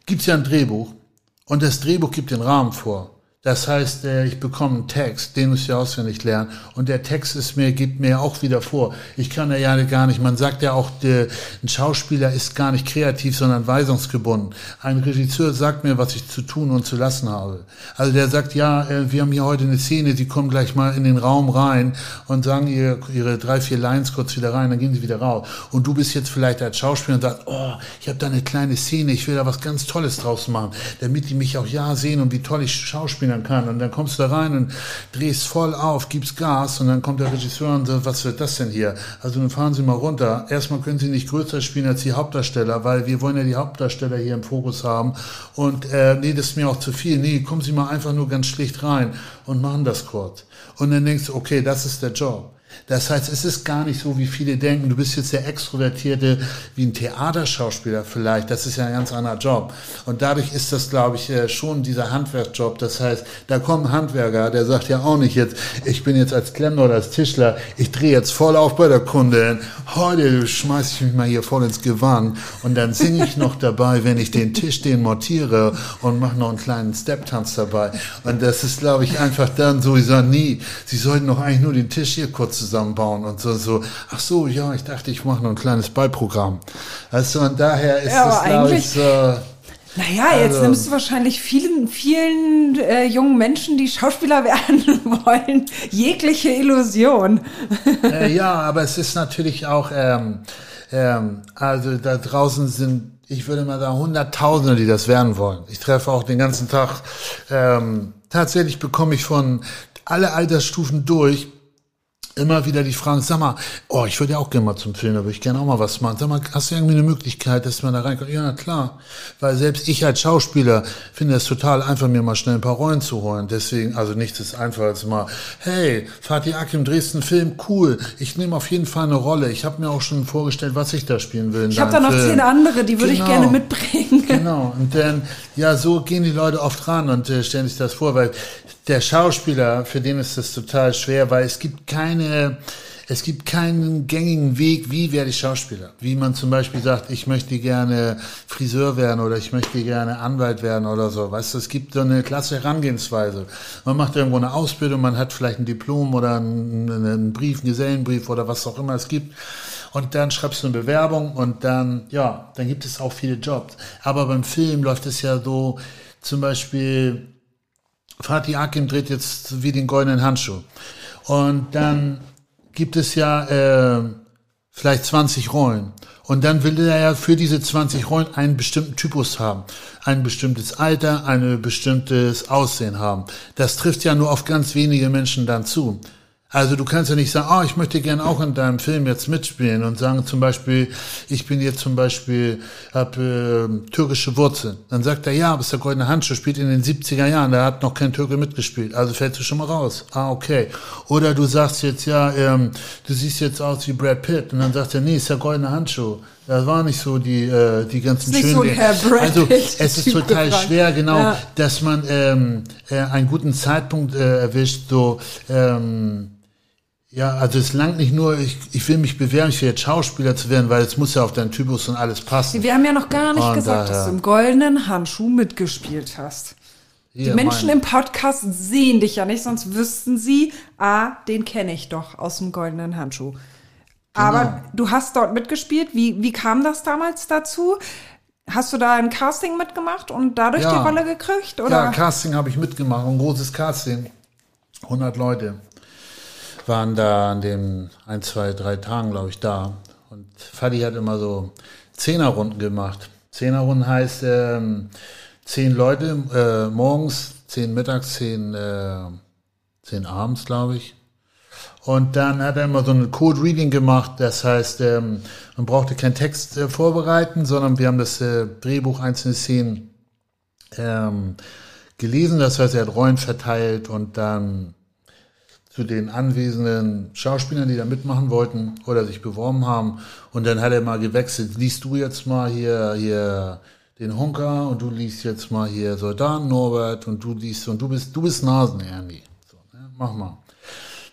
gibt's ja ein Drehbuch. Und das Drehbuch gibt den Rahmen vor. Das heißt, äh, ich bekomme einen Text, den muss ich auswendig lernen. Und der Text ist mir, gibt mir auch wieder vor. Ich kann ja gar nicht, man sagt ja auch, der, ein Schauspieler ist gar nicht kreativ, sondern weisungsgebunden. Ein Regisseur sagt mir, was ich zu tun und zu lassen habe. Also der sagt, ja, äh, wir haben hier heute eine Szene, Sie kommen gleich mal in den Raum rein und sagen ihr, ihre drei, vier Lines kurz wieder rein, dann gehen sie wieder raus. Und du bist jetzt vielleicht als Schauspieler und sagst, oh, ich habe da eine kleine Szene, ich will da was ganz Tolles draus machen, damit die mich auch ja sehen und wie toll ich Schauspieler spielen kann. Und dann kommst du da rein und drehst voll auf, gibst Gas und dann kommt der Regisseur und sagt, was wird das denn hier? Also dann fahren Sie mal runter. Erstmal können Sie nicht größer spielen als die Hauptdarsteller, weil wir wollen ja die Hauptdarsteller hier im Fokus haben. Und äh, nee, das ist mir auch zu viel. Nee, kommen Sie mal einfach nur ganz schlicht rein und machen das kurz. Und dann denkst du, okay, das ist der Job. Das heißt, es ist gar nicht so, wie viele denken, du bist jetzt der Extrovertierte wie ein Theaterschauspieler vielleicht. Das ist ja ein ganz anderer Job. Und dadurch ist das, glaube ich, äh, schon dieser Handwerkjob. Das heißt, da kommt ein Handwerker, der sagt ja auch nicht jetzt, ich bin jetzt als Klempner oder als Tischler, ich drehe jetzt voll auf bei der Kundin. Heute schmeiße ich mich mal hier voll ins Gewand und dann singe ich noch dabei, wenn ich den Tisch den montiere und mache noch einen kleinen Step-Tanz dabei. Und das ist, glaube ich, einfach dann so, ich sage, nie, Sie sollten doch eigentlich nur den Tisch hier kurz zusammenbauen und so, so, ach so, ja, ich dachte, ich mache noch ein kleines Beiprogramm. Also und daher ist ja, das, glaube ich, so. Naja, also, jetzt nimmst du wahrscheinlich vielen, vielen äh, jungen Menschen, die Schauspieler werden wollen, jegliche Illusion. Äh, ja, aber es ist natürlich auch, ähm, ähm, also da draußen sind, ich würde mal sagen, Hunderttausende, die das werden wollen. Ich treffe auch den ganzen Tag, ähm, tatsächlich bekomme ich von alle Altersstufen durch immer wieder die Fragen, sag mal, oh, ich würde ja auch gerne mal zum Film, da würde ich gerne auch mal was machen. Sag mal, hast du irgendwie eine Möglichkeit, dass man da reinkommt? Ja, klar. Weil selbst ich als Schauspieler finde es total einfach, mir mal schnell ein paar Rollen zu holen. Deswegen, also nichts ist einfacher als mal, hey, Fatih Akim, Dresden Film, cool. Ich nehme auf jeden Fall eine Rolle. Ich habe mir auch schon vorgestellt, was ich da spielen will. Ich habe da noch Film. zehn andere, die würde genau. ich gerne mitbringen. Genau. Und dann, ja, so gehen die Leute oft ran und äh, stellen sich das vor, weil der Schauspieler, für den ist das total schwer, weil es gibt keine, es gibt keinen gängigen Weg, wie werde ich Schauspieler. Wie man zum Beispiel sagt, ich möchte gerne Friseur werden oder ich möchte gerne Anwalt werden oder so. Weißt du, es gibt so eine klasse Herangehensweise. Man macht irgendwo eine Ausbildung, man hat vielleicht ein Diplom oder einen, Brief, einen Gesellenbrief oder was auch immer es gibt. Und dann schreibst du eine Bewerbung und dann, ja, dann gibt es auch viele Jobs. Aber beim Film läuft es ja so, zum Beispiel, Fatih Akim dreht jetzt wie den goldenen Handschuh. Und dann gibt es ja äh, vielleicht 20 Rollen. Und dann will er ja für diese 20 Rollen einen bestimmten Typus haben. Ein bestimmtes Alter, ein bestimmtes Aussehen haben. Das trifft ja nur auf ganz wenige Menschen dann zu. Also du kannst ja nicht sagen, oh, ich möchte gerne auch in deinem Film jetzt mitspielen und sagen zum Beispiel, ich bin jetzt zum Beispiel, habe äh, türkische Wurzeln. Dann sagt er, ja, aber ist der Goldene Handschuh, spielt in den 70er Jahren, da hat noch kein Türke mitgespielt, also fällst du schon mal raus. Ah, okay. Oder du sagst jetzt, ja, ähm, du siehst jetzt aus wie Brad Pitt und dann sagt er, nee, ist der Goldene Handschuh. Das war nicht so die äh, die ganzen schönen. So also es ist total gefragt. schwer, genau, ja. dass man ähm, äh, einen guten Zeitpunkt äh, erwischt, so ähm, ja, also es langt nicht nur, ich, ich will mich bewerben, ich will jetzt Schauspieler zu werden, weil es muss ja auf deinen Typus und alles passen. Wir haben ja noch gar nicht und gesagt, daher. dass du im goldenen Handschuh mitgespielt hast. Die ja, Menschen im Podcast sehen dich ja nicht, sonst wüssten sie, ah, den kenne ich doch aus dem goldenen Handschuh. Genau. Aber du hast dort mitgespielt. Wie, wie kam das damals dazu? Hast du da ein Casting mitgemacht und dadurch Ja. die Rolle gekriegt? Oder? Ja, Casting habe ich mitgemacht, ein großes Casting. 100 Leute waren da an den ein, zwei, drei Tagen, glaube ich, da. Und Fadi hat immer so Zehnerrunden gemacht. Zehnerrunden heißt ähm, zehn Leute äh, morgens, zehn mittags, zehn, äh, zehn abends, glaube ich. Und dann hat er immer so ein Code Reading gemacht. Das heißt, ähm, man brauchte keinen Text äh, vorbereiten, sondern wir haben das äh, Drehbuch einzelne Szenen ähm, gelesen. Das heißt, er hat Rollen verteilt und dann zu den anwesenden Schauspielern, die da mitmachen wollten oder sich beworben haben. Und dann hat er mal gewechselt. Liest du jetzt mal hier, hier den Honker und du liest jetzt mal hier Soldaten Norbert und du liest und du bist, du bist Nasen, Ernie. So, ne? Mach mal.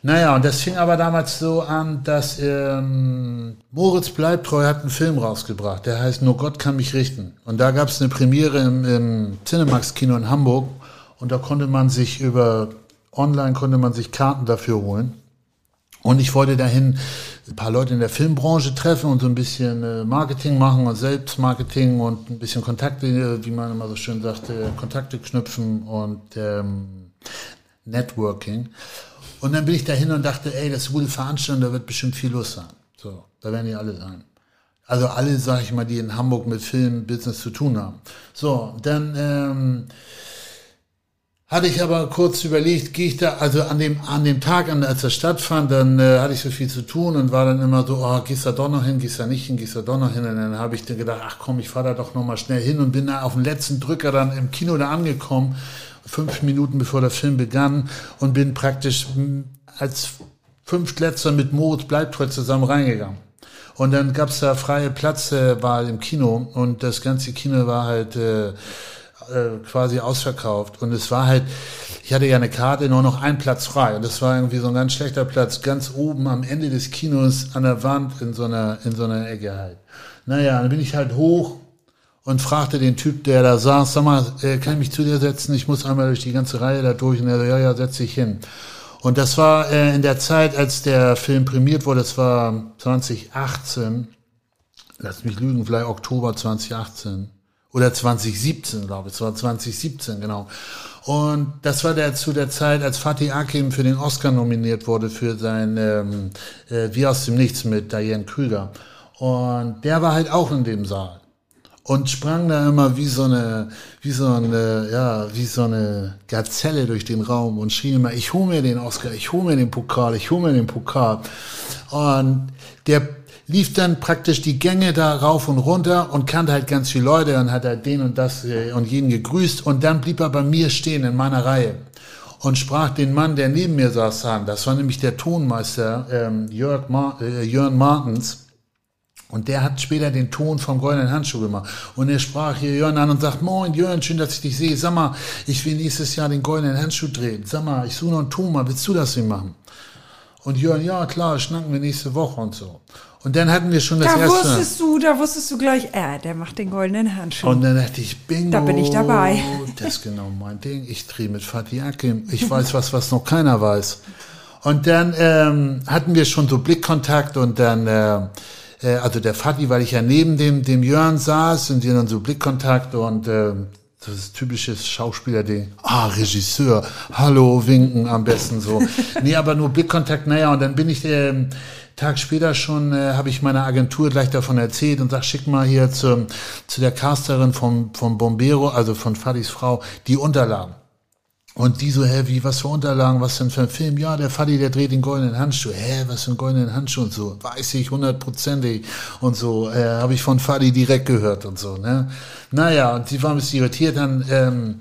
Naja, und das fing aber damals so an, dass ähm, Moritz Bleibtreu hat einen Film rausgebracht, der heißt Nur Gott kann mich richten. Und da gab es eine Premiere im, im Cinemax-Kino in Hamburg und da konnte man sich über, online konnte man sich Karten dafür holen. Und ich wollte dahin ein paar Leute in der Filmbranche treffen und so ein bisschen äh, Marketing machen und Selbstmarketing und ein bisschen Kontakte, äh, wie man immer so schön sagt, äh, Kontakte knüpfen und ähm, Networking. Und dann bin ich dahin und dachte, ey, das ist eine gute Veranstaltung, da wird bestimmt viel los sein. So, da werden die alle sein. Also alle, sag ich mal, die in Hamburg mit Film, Business zu tun haben. So, dann ähm, hatte ich aber kurz überlegt, gehe ich da, also an dem, an dem Tag, an, als das stattfand, dann äh, hatte ich so viel zu tun und war dann immer so, oh, gehst da doch noch hin, gehst da nicht hin, gehst da doch noch hin. Und dann habe ich dann gedacht, ach komm, ich fahre da doch noch mal schnell hin und bin da auf den letzten Drücker dann im Kino da angekommen, fünf Minuten bevor der Film begann und bin praktisch mh, als fünftletzter mit Moritz Bleibtreu zusammen reingegangen. Und dann gab's da freie Platzwahl im Kino und das ganze Kino war halt äh, äh, quasi ausverkauft. Und es war halt, ich hatte ja eine Karte, nur noch ein Platz frei. Und das war irgendwie so ein ganz schlechter Platz, ganz oben am Ende des Kinos an der Wand in so einer, in so einer Ecke halt. Naja, dann bin ich halt hoch und fragte den Typ, der da saß, sag mal, äh, kann ich mich zu dir setzen? Ich muss einmal durch die ganze Reihe da durch. Und er so, ja, ja, setz dich hin. Und das war äh, in der Zeit, als der Film prämiert wurde, das war 2018, lass mich lügen, vielleicht Oktober 2018 oder 2017, glaube ich, es war 2017, genau. Und das war der zu der Zeit, als Fatih Akim für den Oscar nominiert wurde für sein ähm, äh, Wie aus dem Nichts mit Diane Krüger. Und der war halt auch in dem Saal und sprang da immer wie so eine, wie so eine, ja, wie so eine Gazelle durch den Raum und schrie immer, ich hole mir den Oscar, ich hole mir den Pokal, ich hole mir den Pokal. Und der lief dann praktisch die Gänge da rauf und runter und kannte halt ganz viele Leute und hat halt den und das äh, und jeden gegrüßt und dann blieb er bei mir stehen in meiner Reihe und sprach den Mann, der neben mir saß, an. Das war nämlich der Tonmeister ähm, Jörg Mar äh, Jörn Martens. Und der hat später den Ton vom goldenen Handschuh gemacht. Und er sprach hier Jörn an und sagt, Moin Jörn, schön, dass ich dich sehe. Sag mal, ich will nächstes Jahr den goldenen Handschuh drehen. Sag mal, ich suche noch einen Ton, mal, willst du das denn machen? Und Jörn, ja klar, schnacken wir nächste Woche und so. Und dann hatten wir schon das Da erste. wusstest du, da wusstest du gleich, äh, der macht den goldenen Handschuh. Und dann dachte ich, bingo. Da bin ich dabei. Das ist genau mein Ding. Ich drehe mit Fatih Akim. Ich weiß was, was noch keiner weiß. Und dann ähm, hatten wir schon so Blickkontakt und dann, äh, äh, also der Fatih, weil ich ja neben dem, dem Jörn saß und wir dann so Blickkontakt und äh, das ist typisches Schauspielerding. Ah, Regisseur, hallo, winken am besten so. nee, aber nur Blickkontakt, naja, und dann bin ich ähm, Tag später schon, äh, habe ich meiner Agentur gleich davon erzählt und sag, schick mal hier zu, zu der Casterin vom, vom Bombero, also von Fadis Frau, die Unterlagen. Und die so, hä, wie, was für Unterlagen, was denn für ein Film? Ja, der Fadi, der dreht den goldenen Handschuh. Hä, was für ein goldenen Handschuh und so. Weiß ich hundertprozentig und so. Äh, Habe ich von Fadi direkt gehört und so, ne? Naja, und sie war ein bisschen irritiert, dann ähm,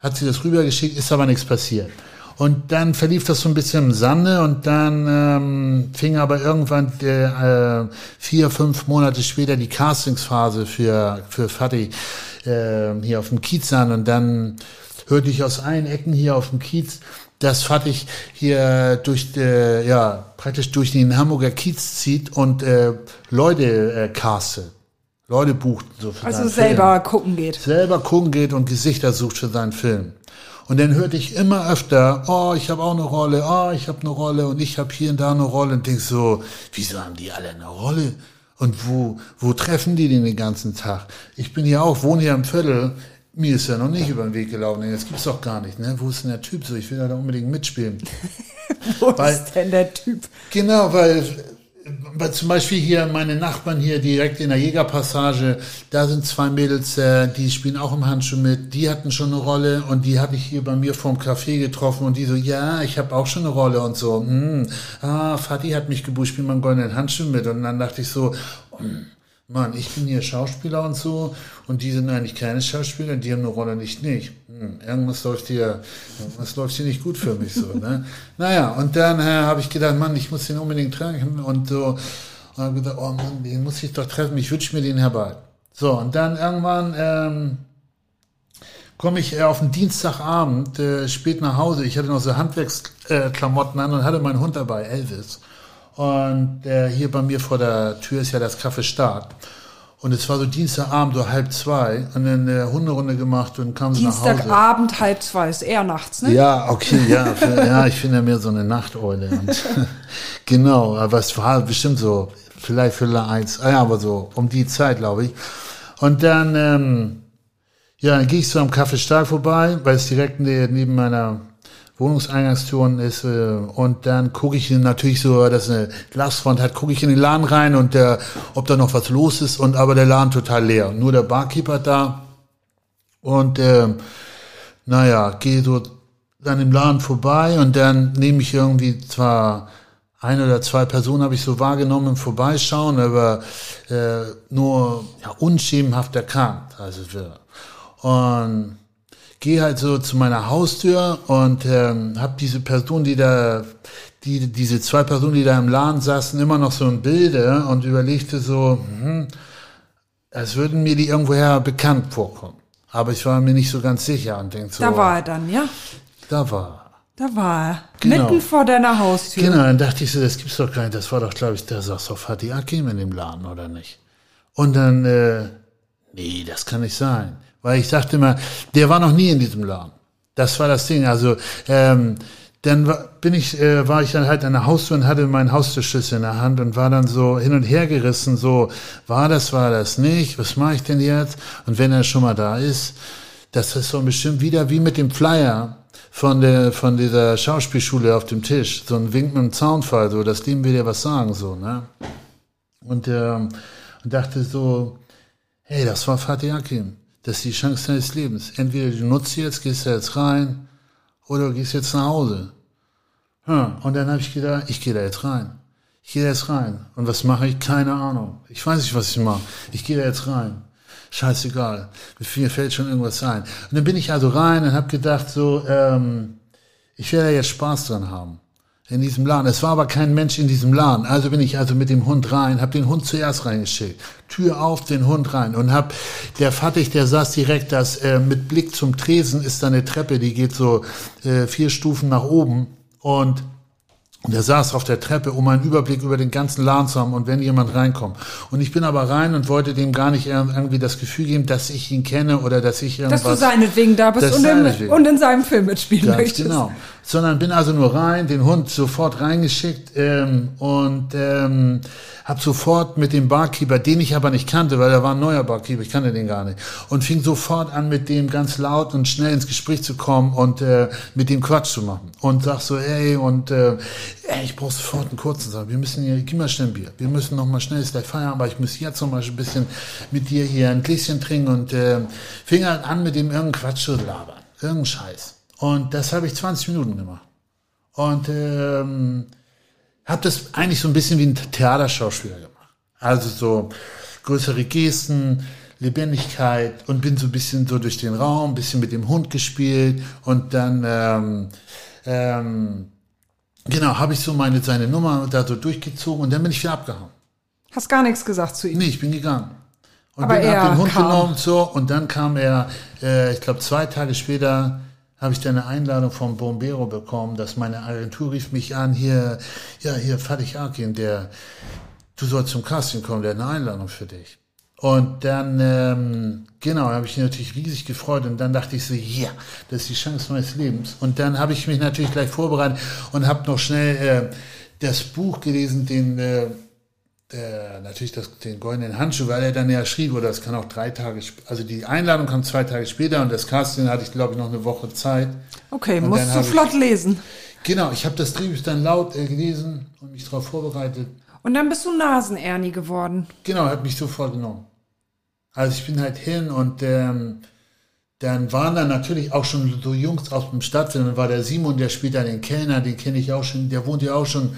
hat sie das rübergeschickt, ist aber nichts passiert. Und dann verlief das so ein bisschen im Sande und dann ähm, fing aber irgendwann äh, vier, fünf Monate später die Castingsphase für, für Fatih äh, hier auf dem Kiez an und dann hörte ich aus allen Ecken hier auf dem Kiez, dass Fatih hier durch, äh, ja, praktisch durch den Hamburger Kiez zieht und äh, Leute äh, castet. Leute bucht so für also selber Film. gucken geht. Selber gucken geht und Gesichter sucht für seinen Film. Und dann hörte ich immer öfter, oh, ich habe auch eine Rolle, oh, ich habe eine Rolle und ich habe hier und da eine Rolle und denk so, wieso haben die alle eine Rolle? Und wo, wo treffen die den den ganzen Tag? Ich bin hier auch, wohne hier im Viertel. Mir ist ja noch nicht über den Weg gelaufen. Das gibt's doch gar nicht, ne? Wo ist denn der Typ so? Ich will da unbedingt mitspielen. Wo weil, ist denn der Typ? Genau, weil weil zum Beispiel hier meine Nachbarn hier direkt in der Jägerpassage, da sind zwei Mädels, äh, die spielen auch im Handschuh mit. Die hatten schon eine Rolle und die hatte ich hier bei mir vorm Café getroffen und die so, ja, ich habe auch schon eine Rolle und so. Hm, ah, Fatih hat mich gebucht, spiel mal einen goldenen Handschuh mit. Und dann dachte ich so, hm, Mann, ich bin hier Schauspieler und so und die sind eigentlich keine Schauspieler, die haben eine Rolle nicht nicht. Hm, irgendwas läuft hier, irgendwas läuft hier nicht gut für mich so. Ne? naja, und dann äh, habe ich gedacht, Mann, ich muss den unbedingt treffen und so. Und habe gedacht, oh Mann, den muss ich doch treffen, ich wünsche mir den herbei. So, und dann irgendwann ähm, komme ich äh, auf den Dienstagabend äh, spät nach Hause. Ich hatte noch so Handwerksklamotten an und hatte meinen Hund dabei, Elvis. Und äh, hier bei mir vor der Tür ist ja das Café Start. Und es war so Dienstagabend, so halb zwei, und dann eine Hunderunde gemacht und kam so nach Hause. Dienstagabend, halb zwei, ist eher nachts, ne? Ja, okay, ja. Für, ja, ich bin ja mehr so eine Nachteule. Und genau, aber es war bestimmt so, vielleicht Viertel eins, ja, aber so um die Zeit, glaube ich. Und dann, ähm, ja, dann gehe ich so am Café Stark vorbei, weil es direkt neben meiner Wohnungseingangstüren ist äh, und dann gucke ich natürlich so, dass eine Glasfront hat, gucke ich in den Laden rein und der, ob da noch was los ist und aber der Laden total leer. Nur der Barkeeper da und äh, naja, gehe so dann im Laden vorbei und dann nehme ich irgendwie zwar ein oder zwei Personen habe ich so wahrgenommen im Vorbeischauen, aber äh, nur ja, unschemenhaft erkannt. Also und gehe halt so zu meiner Haustür und ähm, habe diese Person, die da, die, diese zwei Personen, die da im Laden saßen, immer noch so ein Bilde und überlegte so, hm, als würden mir die irgendwoher bekannt vorkommen. Aber ich war mir nicht so ganz sicher und denke so. Da war er dann, ja? Da war er. Da war er. Genau. Mitten vor deiner Haustür. Genau, dann dachte ich so, das gibt's doch gar nicht. Das war doch, glaube ich, der auf Fatih Akim in dem Laden, oder nicht? Und dann, äh, nee, das kann nicht sein. Weil ich sagte immer, der war noch nie in diesem Laden. Das war das Ding. Also ähm, dann bin ich, äh, war ich dann halt an der Haustür und hatte meinen Haustürschlüssel in der Hand und war dann so hin und her gerissen, so, war das, war das nicht, was mache ich denn jetzt? Und wenn er schon mal da ist, das ist so bestimmt wieder wie mit dem Flyer von der, von dieser Schauspielschule auf dem Tisch, so ein Wink mit einem Zaunfall, so, das dem will dir was sagen, so, ne? Und, ähm, und dachte so, hey, das war Fatih Akim. Das ist die Chance deines Lebens. Entweder du nutzt sie jetzt, gehst da jetzt rein, oder du gehst jetzt nach Hause. Ja, und dann habe ich gedacht, ich gehe da jetzt rein. Ich gehe da jetzt rein. Und was mache ich? Keine Ahnung. Ich weiß nicht, was ich mache. Ich gehe da jetzt rein. Scheißegal. Mir fällt schon irgendwas ein. Und dann bin ich also rein und habe gedacht, so, ähm, ich werde jetzt Spaß dran haben in diesem Laden. Es war aber kein Mensch in diesem Laden. Also bin ich also mit dem Hund rein, habe den Hund zuerst reingeschickt. Tür auf, den Hund rein und hab der Fattig, der saß direkt, das äh, mit Blick zum Tresen ist da eine Treppe, die geht so äh, vier Stufen nach oben und und er saß auf der Treppe, um einen Überblick über den ganzen Laden zu haben und wenn jemand reinkommt. Und ich bin aber rein und wollte dem gar nicht irgendwie das Gefühl geben, dass ich ihn kenne oder dass ich irgendwas... Dass du seinetwegen da bist und, in, und in seinem Film mitspielen möchtest. genau. Sondern bin also nur rein, den Hund sofort reingeschickt ähm, und ähm, habe sofort mit dem Barkeeper, den ich aber nicht kannte, weil er war ein neuer Barkeeper, ich kannte den gar nicht, und fing sofort an, mit dem ganz laut und schnell ins Gespräch zu kommen und äh, mit dem Quatsch zu machen. Und sag so, ey, und äh, ey, ich brauche sofort einen kurzen Sagen. Wir müssen hier, gib mal schnell ein Bier. Wir müssen noch mal schnell, ist gleich Feierabend, aber ich muss jetzt noch mal ein bisschen mit dir hier ein Gläschen trinken und äh, fing halt an, mit dem irgendeinen Quatsch zu labern. Irgendeinen Scheiß. Und das habe ich 20 Minuten gemacht. Und ähm, habe das eigentlich so ein bisschen wie ein Theaterschauspieler gemacht. Also so größere Gesten, Lebendigkeit und bin so ein bisschen so durch den Raum, ein bisschen mit dem Hund gespielt und dann ähm, ähm, genau habe ich so meine seine Nummer da so durchgezogen und dann bin ich wieder abgehauen. Hast gar nichts gesagt zu ihm? Nee, ich bin gegangen. Und Aber bin, er hab den Hund kam. genommen so und dann kam er, äh, ich glaube zwei Tage später habe ich dann eine Einladung vom Bombero bekommen, dass meine Agentur rief mich an, hier, ja, hier Fatih Akin, der, du sollst zum Casting kommen, der hat eine Einladung für dich. Und dann, ähm, genau, habe ich mich natürlich riesig gefreut und dann dachte ich so, ja, yeah, das ist die Chance meines Lebens. Und dann habe ich mich natürlich gleich vorbereitet und habe noch schnell äh, das Buch gelesen, den, äh, äh, natürlich das, den goldenen Handschuh, weil er dann ja schrieb, oder das kann auch drei Tage, also die Einladung kam zwei Tage später und das Casting hatte ich, glaube ich, noch eine Woche Zeit. Okay, und musst du flott ich, lesen. Genau, ich habe das Drehbuch dann laut äh, gelesen und mich darauf vorbereitet. Und dann bist du Nasenernie geworden. Genau, hat mich sofort genommen. Also ich bin halt hin und ähm, dann waren da natürlich auch schon so Jungs aus dem Stadtfilm. Dann war der Simon, der spielt da den Kellner, den kenne ich auch schon, der wohnt ja auch schon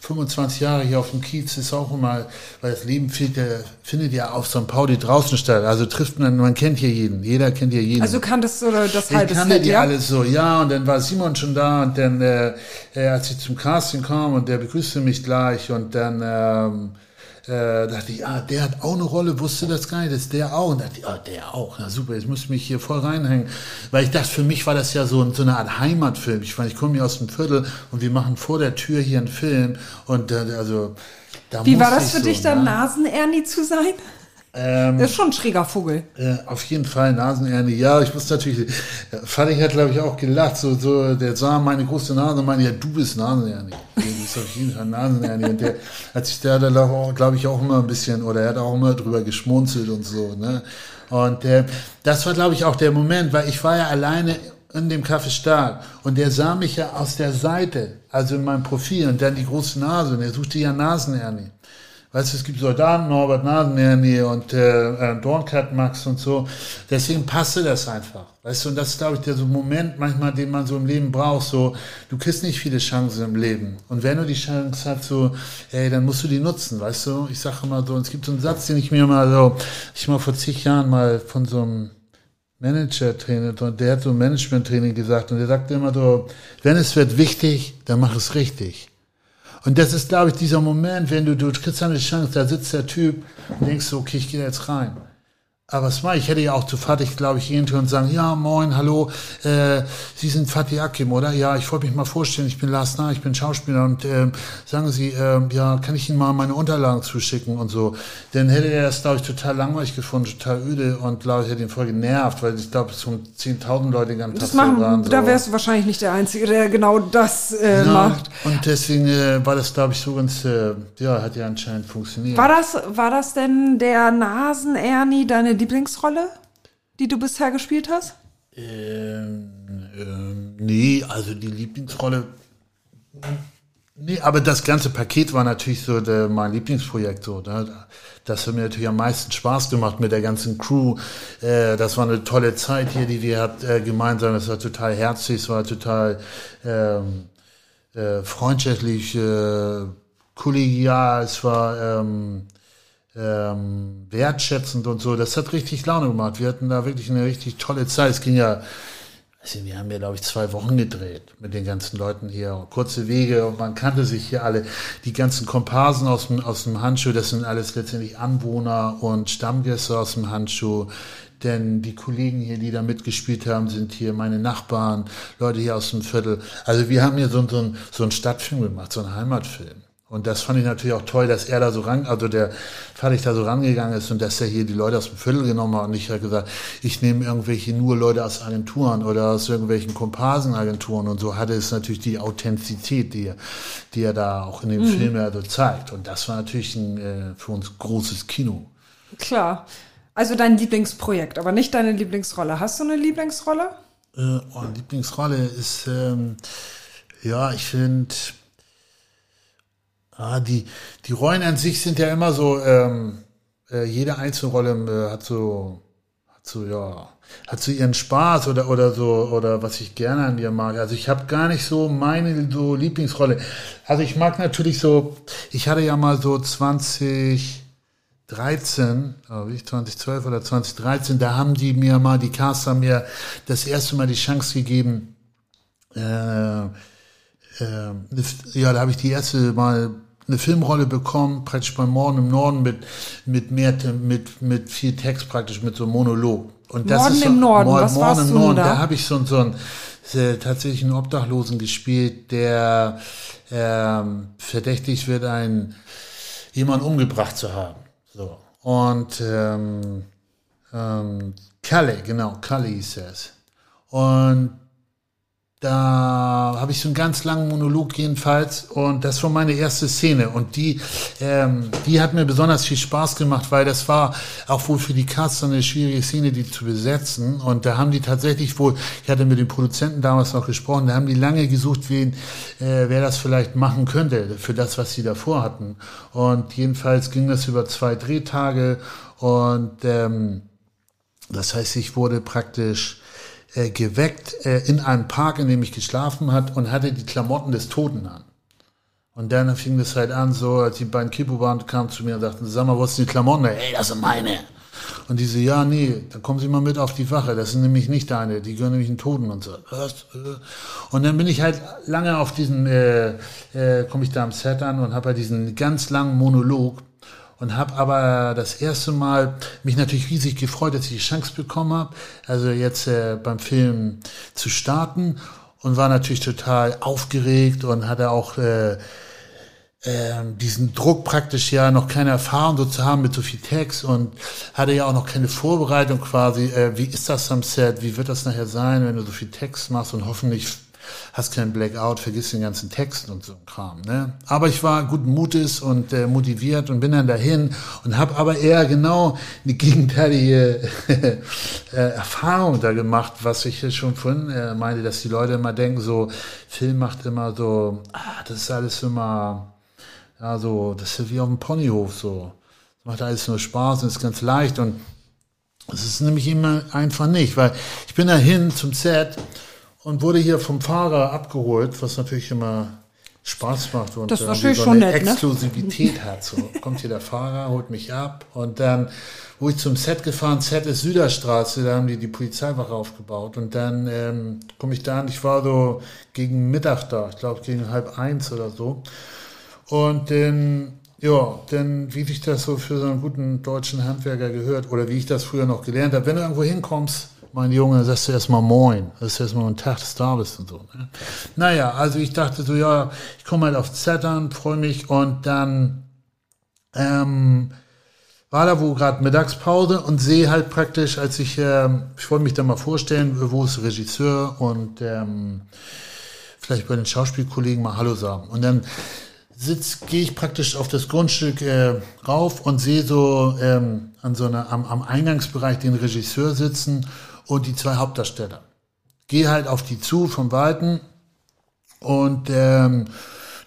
25 Jahre hier auf dem Kiez ist auch immer, weil das Leben findet, findet ja auf St. Pauli draußen statt. Also trifft man, man kennt hier jeden. Jeder kennt hier jeden. Also kanntest du das halbe Ich kannte die ja? alles so, ja. Und dann war Simon schon da und dann, äh, als ich zum Casting kam und der begrüßte mich gleich und dann, ähm, äh, dachte ich, ah, der hat auch eine Rolle, wusste das gar nicht, das ist der auch. Und dachte ich, ah, der auch. Na super, jetzt muss ich mich hier voll reinhängen. Weil ich dachte, für mich war das ja so, so eine Art Heimatfilm. Ich meine, ich komme hier aus dem Viertel und wir machen vor der Tür hier einen Film. Und äh, also, da Wie war das für so, dich, dann ne? Nasenernie zu sein? Ähm, ist schon ein schräger Vogel. Äh, auf jeden Fall Nasenerne. Ja, ich muss natürlich. Vati hat, glaube ich, auch gelacht. So, so, der sah meine große Nase und meinte, ja, du bist Nasenerne. Du bist auf jeden Fall Nasenerne. Und der hat sich da, glaube ich, auch immer ein bisschen, oder er hat auch immer drüber geschmunzelt und so. Ne? Und äh, das war, glaube ich, auch der Moment, weil ich war ja alleine in dem Café Stark und der sah mich ja aus der Seite, also in meinem Profil und dann die große Nase und er suchte ja Nasenerne. Weißt du, es gibt Soldaten, Norbert Nasenhernie und äh, Dornkat Max und so. Deswegen passte das einfach. Weißt du, und das ist, glaube ich, der so Moment manchmal, den man so im Leben braucht. So, du kriegst nicht viele Chancen im Leben. Und wenn du die Chance hast, so, ey, dann musst du die nutzen, weißt du? Ich sage immer so, und es gibt so einen Satz, den ich mir mal so, ich mal vor zig Jahren mal von so einem Manager-Trainer, und der hat so ein Management-Training gesagt, und der sagte immer so, wenn es wird wichtig, dann mach es richtig. Und das ist, glaube ich, dieser Moment, wenn du, du kriegst eine Chance, da sitzt der Typ und denkst so, okay, ich gehe jetzt rein. Aber was war ich? hätte ja auch zu Fatih, glaube ich, gehen können und sagen, ja, moin, hallo, äh, Sie sind Fatih Akim, oder? Ja, ich wollte mich mal vorstellen, ich bin Lars Nah, ich bin Schauspieler und äh, sagen Sie, äh, ja, kann ich Ihnen mal meine Unterlagen zuschicken und so. Dann hätte er das, glaube ich, total langweilig gefunden, total öde und, glaube ich, hätte ihn voll genervt, weil ich glaube, es schon 10.000 Leute den ganzen das machen, waren. So. Da wärst du wahrscheinlich nicht der Einzige, der genau das äh, ja, macht. Und deswegen äh, war das, glaube ich, so ganz, äh, ja, hat ja anscheinend funktioniert. War das, war das denn der Nasen-Ernie, deine Lieblingsrolle, die du bisher gespielt hast? Ähm, ähm, nee, also die Lieblingsrolle. Nee, aber das ganze Paket war natürlich so der, mein Lieblingsprojekt. So, ne? Das hat mir natürlich am meisten Spaß gemacht mit der ganzen Crew. Äh, das war eine tolle Zeit hier, die wir hat, äh, gemeinsam. Das war total herzlich, es war total ähm, äh, freundschaftlich, äh, kollegial, es war ähm, ähm, wertschätzend und so. Das hat richtig Laune gemacht. Wir hatten da wirklich eine richtig tolle Zeit. Es ging ja, also wir haben ja, glaube ich, zwei Wochen gedreht mit den ganzen Leuten hier. Kurze Wege und man kannte sich hier alle. Die ganzen Komparsen aus dem, aus dem Handschuh, das sind alles letztendlich Anwohner und Stammgäste aus dem Handschuh. Denn die Kollegen hier, die da mitgespielt haben, sind hier meine Nachbarn, Leute hier aus dem Viertel. Also wir haben hier so, so, so einen Stadtfilm gemacht, so einen Heimatfilm. Und das fand ich natürlich auch toll, dass er da so ran, also der Vater da so rangegangen ist und dass er hier die Leute aus dem Viertel genommen hat und nicht gesagt, ich nehme irgendwelche nur Leute aus Agenturen oder aus irgendwelchen Komparsenagenturen und so hatte es natürlich die Authentizität, die er, die er da auch in dem mhm. Film ja so zeigt. Und das war natürlich ein, äh, für uns großes Kino. Klar. Also dein Lieblingsprojekt, aber nicht deine Lieblingsrolle. Hast du eine Lieblingsrolle? Äh, oh, Lieblingsrolle ist, ähm, ja, ich finde, Ah, die, die Rollen an sich sind ja immer so, ähm, äh, jede Einzelrolle äh, hat so, hat so, ja, hat so ihren Spaß oder, oder so, oder was ich gerne an dir mag. Also ich habe gar nicht so meine so Lieblingsrolle. Also ich mag natürlich so, ich hatte ja mal so 20, 13, wie ich 2012 oder 2013, da haben die mir mal, die Caster mir das erste Mal die Chance gegeben, äh, äh, ja, da habe ich die erste Mal eine Filmrolle bekommen, praktisch beim Morden im Norden mit, mit mehr, mit, mit viel Text praktisch, mit so einem Monolog. Und das Morden ist so, im Norden, Mord, was Morden warst im Norden, da, da habe ich so, so einen, äh, tatsächlich einen Obdachlosen gespielt, der ähm, verdächtig wird, einen jemanden umgebracht zu haben. So. Und ähm, ähm, Kalle, genau, Kalle hieß es. Und da habe ich so einen ganz langen Monolog jedenfalls und das war meine erste Szene. Und die ähm, die hat mir besonders viel Spaß gemacht, weil das war auch wohl für die Cast eine schwierige Szene, die zu besetzen. Und da haben die tatsächlich wohl, ich hatte mit dem Produzenten damals noch gesprochen, da haben die lange gesucht, wen äh, wer das vielleicht machen könnte für das, was sie davor hatten. Und jedenfalls ging das über zwei Drehtage und ähm, das heißt, ich wurde praktisch äh, geweckt äh, in einem Park, in dem ich geschlafen hat und hatte die Klamotten des Toten an. Und dann fing das halt an, so, als die beiden Kipo waren, kamen zu mir und sagten, sag mal, was sind die Klamotten? Ey, das sind meine. Und die so, ja, nee, dann kommen Sie mal mit auf die Wache. Das sind nämlich nicht deine, die gehören nämlich den Toten und so. Und dann bin ich halt lange auf diesen, äh, äh, komme ich da am Set an und habe halt diesen ganz langen Monolog und habe aber das erste Mal mich natürlich riesig gefreut, dass ich die Chance bekommen habe, also jetzt äh, beim Film zu starten und war natürlich total aufgeregt und hatte auch äh, äh, diesen Druck praktisch ja noch keine Erfahrung so zu haben mit so viel Text und hatte ja auch noch keine Vorbereitung quasi. Äh, wie ist das am Set? Wie wird das nachher sein, wenn du so viel Text machst und hoffentlich hast keinen Blackout, vergisst den ganzen Text und so ein Kram. Ne? Aber ich war guten Mutes und äh, motiviert und bin dann dahin und habe aber eher genau eine gegenteilige äh, Erfahrung da gemacht, was ich jetzt schon vorhin äh, meinte, dass die Leute immer denken, so Film macht immer so, ah, das ist alles immer, ja so, das ist wie auf dem Ponyhof so. Das macht alles nur Spaß und ist ganz leicht und das ist nämlich immer einfach nicht, weil ich bin dahin zum Set und wurde hier vom Fahrer abgeholt, was natürlich immer Spaß macht und das ist natürlich so eine nett, ne? Exklusivität hat. So kommt hier der Fahrer, holt mich ab. Und dann, wo ich zum Set gefahren, Set ist Süderstraße, da haben die die Polizeiwache aufgebaut. Und dann ähm, komme ich da an, ich war so gegen Mittag da, ich glaube gegen halb eins oder so. Und dann ja, denn wie sich das so für so einen guten deutschen Handwerker gehört oder wie ich das früher noch gelernt habe, wenn du irgendwo hinkommst, mein Junge, sagst du erstmal Moin. Das ist erstmal ein Tag des da bist und so. Ne? Naja, also ich dachte so, ja, ich komme halt auf Z an, freue mich und dann ähm, war da wo gerade Mittagspause und sehe halt praktisch, als ich, ähm, ich wollte mich da mal vorstellen, wo ist Regisseur und ähm, vielleicht bei den Schauspielkollegen mal Hallo sagen. Und dann gehe ich praktisch auf das Grundstück äh, rauf und sehe so ähm, an so einer, am, am Eingangsbereich den Regisseur sitzen und die zwei Hauptdarsteller. Geh halt auf die zu vom Weiten und ähm,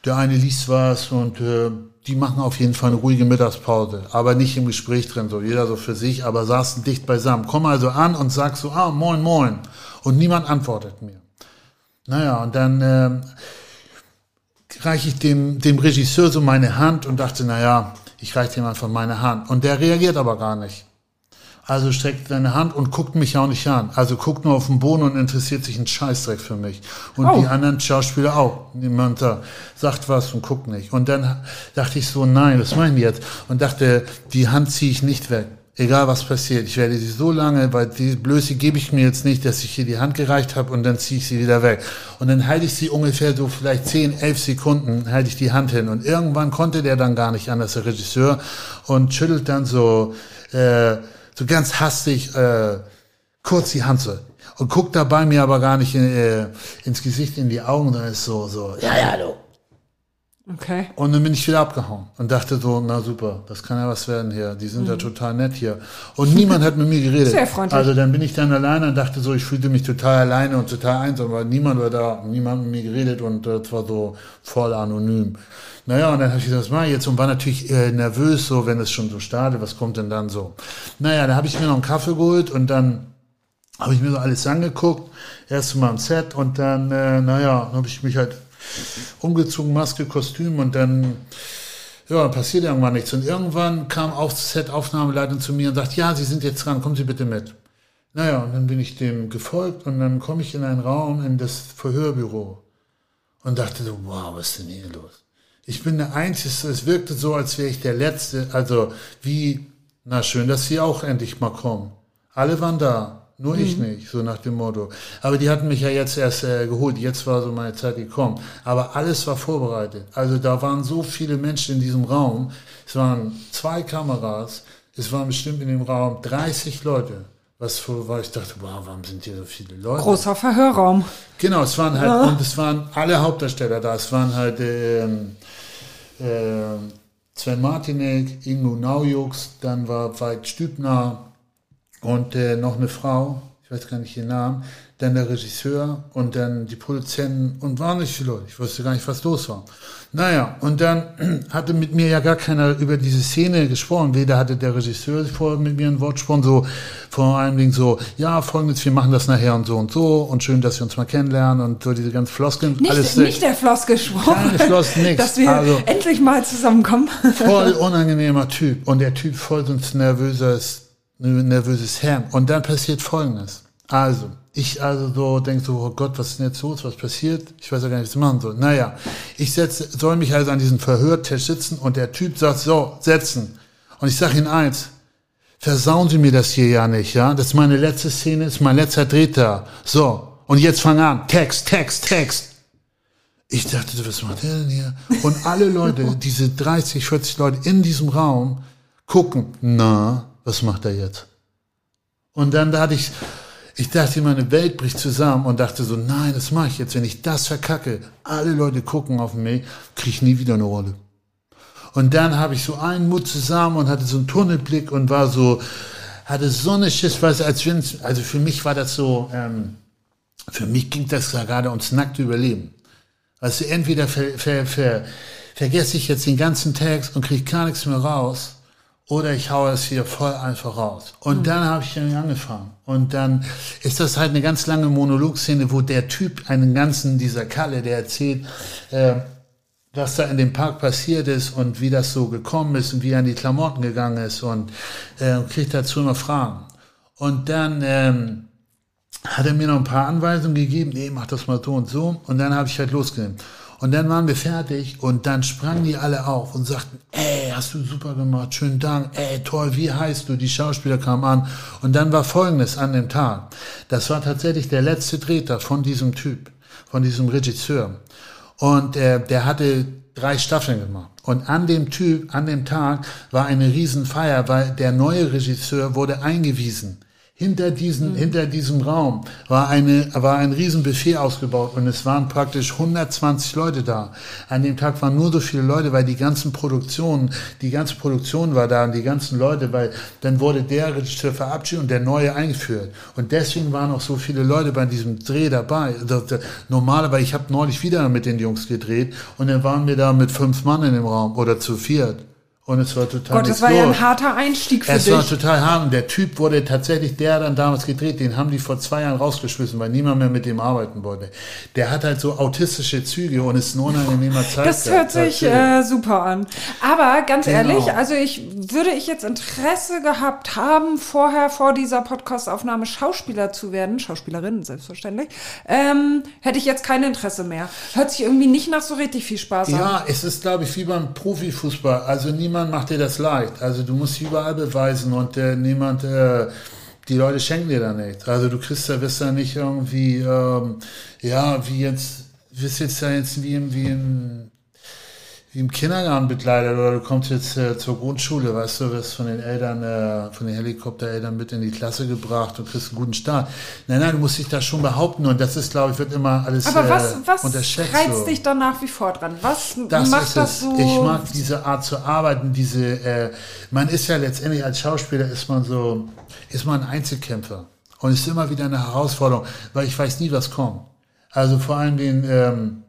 der eine liest was und äh, die machen auf jeden Fall eine ruhige Mittagspause, aber nicht im Gespräch drin, so jeder so für sich, aber saßen dicht beisammen. Komm also an und sag so, ah, moin, moin. Und niemand antwortet mir. Naja, und dann ähm, reiche ich dem, dem Regisseur so meine Hand und dachte, naja, ich reiche dem einfach meine Hand. Und der reagiert aber gar nicht. Also streckt seine Hand und guckt mich auch nicht an. Also guckt nur auf den Boden und interessiert sich ein Scheißdreck für mich. Und Oh. die anderen Schauspieler auch. Niemand da sagt was und guckt nicht. Und dann dachte ich so, nein, was meinen die jetzt? Und dachte, die Hand ziehe ich nicht weg. Egal was passiert. Ich werde sie so lange, weil die Blöße gebe ich mir jetzt nicht, dass ich hier die Hand gereicht habe und dann ziehe ich sie wieder weg. Und dann halte ich sie ungefähr so vielleicht 10, 11 Sekunden, halte ich die Hand hin. Und irgendwann konnte der dann gar nicht anders, der Regisseur, und schüttelt dann so, äh, so ganz hastig äh, kurz die Hand so und guckt dabei mir aber gar nicht in, äh, ins Gesicht, in die Augen, sondern ist so, so, ja, ja, du. Okay. Und dann bin ich wieder abgehauen und dachte so, na super, das kann ja was werden hier. Die sind ja total nett hier. Und niemand hat mit mir geredet. Sehr freundlich. Also dann bin ich dann alleine und dachte so, ich fühlte mich total alleine und total einsam, weil niemand war da, niemand mit mir geredet und das war so voll anonym. Naja, und dann habe ich gesagt, was mache ich jetzt? Und war natürlich äh, nervös, so, wenn es schon so startet, was kommt denn dann so? Naja, da habe ich mir noch einen Kaffee geholt und dann habe ich mir so alles angeguckt, erst mal am Set und dann, äh, naja, habe ich mich halt umgezogen, Maske, Kostüm und dann, ja, passiert irgendwann nichts. Und irgendwann kam auch Set-Aufnahmeleitung zu mir und sagt, ja, Sie sind jetzt dran, kommen Sie bitte mit. Naja, und dann bin ich dem gefolgt und dann komme ich in einen Raum, in das Verhörbüro und dachte so, wow, was ist denn hier los? Ich bin der Einzige, es wirkte so, als wäre ich der Letzte, also wie, na schön, dass Sie auch endlich mal kommen. Alle waren da, nur ich nicht, so nach dem Motto. Aber die hatten mich ja jetzt erst äh, geholt, jetzt war so meine Zeit gekommen. Aber alles war vorbereitet. Also da waren so viele Menschen in diesem Raum. Es waren zwei Kameras, es waren bestimmt in dem Raum 30 Leute. Was für, war ich dachte, wow, warum sind hier so viele Leute? Großer Verhörraum. Genau, es waren halt, ja. und es waren alle Hauptdarsteller da. Es waren halt ähm, äh, Sven Martinek, Ingo Naujux, dann war Veit Stübner und äh, noch eine Frau, ich weiß gar nicht ihren Namen, dann der Regisseur und dann die Produzenten und waren nicht viele Leute. Ich wusste gar nicht, was los war. Naja, und dann hatte mit mir ja gar keiner über diese Szene gesprochen. Weder hatte der Regisseur vorher mit mir ein Wort gesprochen, so vor allem Ding so, ja, folgendes, wir machen das nachher und so und so und schön, dass wir uns mal kennenlernen und so diese ganzen Floskeln. Nicht, alles nicht der Floskel gesprochen. Floskel, nix. Dass wir also, endlich mal zusammenkommen. Voll unangenehmer Typ. Und der Typ voll so ein nervöses, nervöses Herr. Und dann passiert Folgendes. Also, ich also so denke so, oh Gott, was ist denn jetzt los, was passiert? Ich weiß ja gar nicht, was ich machen soll. Naja, ich setze, soll mich also an diesen Verhörtisch sitzen und der Typ sagt, so, setzen. Und ich sage ihm eins, versauen Sie mir das hier ja nicht, ja? Das ist meine letzte Szene, ist mein letzter Drehter. So, und jetzt fang an, Text, Text, Text. Ich dachte, was macht der denn hier? Und alle Leute, diese 30, 40 Leute in diesem Raum, gucken, na, was macht er jetzt? Und dann da hatte ich, ich dachte, meine Welt bricht zusammen und dachte so, nein, das mache ich jetzt. Wenn ich das verkacke, alle Leute gucken auf mich, kriege ich nie wieder eine Rolle. Und dann habe ich so einen Mut zusammen und hatte so einen Tunnelblick und war so, hatte so eine Schiss, was als wenn also für mich war das so, ähm, für mich ging das da gerade ums nackte Überleben. Also entweder ver, ver, ver, vergesse ich jetzt den ganzen Text und kriege gar nichts mehr raus, oder ich haue es hier voll einfach raus. Und mhm. dann habe ich dann angefangen. Und dann ist das halt eine ganz lange Monologszene, wo der Typ einen ganzen, dieser Kalle, der erzählt, äh, was da in dem Park passiert ist und wie das so gekommen ist und wie er an die Klamotten gegangen ist und äh, kriegt dazu immer Fragen. Und dann ähm, hat er mir noch ein paar Anweisungen gegeben, nee, mach das mal so und so. Und dann habe ich halt losgenommen. Und dann waren wir fertig und dann sprangen die alle auf und sagten, ey, hast du super gemacht, schönen Dank, ey, toll, wie heißt du? Die Schauspieler kamen an. Und dann war Folgendes an dem Tag. Das war tatsächlich der letzte Drehter von diesem Typ, von diesem Regisseur. Und äh, der hatte drei Staffeln gemacht. Und an dem Typ, an dem Tag war eine Riesenfeier, weil der neue Regisseur wurde eingewiesen. Hinter, diesen, mhm. hinter diesem Raum war, eine, war ein Riesenbuffet ausgebaut und es waren praktisch 120 Leute da. An dem Tag waren nur so viele Leute, weil die ganzen Produktionen, die ganze Produktion war da und die ganzen Leute, weil dann wurde der Regisseur verabschiedet und der neue eingeführt. Und deswegen waren auch so viele Leute bei diesem Dreh dabei. Normalerweise, ich habe neulich wieder mit den Jungs gedreht und dann waren wir da mit fünf Mann in dem Raum oder zu viert. Und es war total Gott, das war ja ein harter Einstieg für es dich. Es war total hart. Und der Typ wurde tatsächlich, der dann damals gedreht, den haben die vor zwei Jahren rausgeschmissen, weil niemand mehr mit dem arbeiten wollte. Der hat halt so autistische Züge und ist ein unangenehmer Zeit. Das hört sich äh, super an. Aber ganz genau. ehrlich, also ich würde ich jetzt Interesse gehabt haben, vorher vor dieser Podcastaufnahme Schauspieler zu werden, Schauspielerin selbstverständlich, ähm, hätte ich jetzt kein Interesse mehr. Hört sich irgendwie nicht nach so richtig viel Spaß ja, an. Ja, es ist, glaube ich, wie beim Profifußball. Also niemand niemand macht dir das leicht. Also du musst überall beweisen und äh, niemand, äh, die Leute schenken dir da nichts. Also du kriegst da, wirst da nicht irgendwie, ähm, ja, wie jetzt, wirst jetzt da jetzt wie, wie im Kindergarten begleitet oder du kommst jetzt äh, zur Grundschule, weißt du, wirst von den Eltern, äh, von den Helikoptereltern mit in die Klasse gebracht und kriegst einen guten Start. Nein, nein, du musst dich da schon behaupten und das ist, glaube ich, wird immer alles Aber was, äh, was unterschätzt. reizt so. dich dann nach wie vor dran? Was das macht das so? Ich mag diese Art zu arbeiten, diese, äh, man ist ja letztendlich als Schauspieler ist man so, ist man ein Einzelkämpfer und es ist immer wieder eine Herausforderung, weil ich weiß nie, was kommt. Also vor allem den, ähm,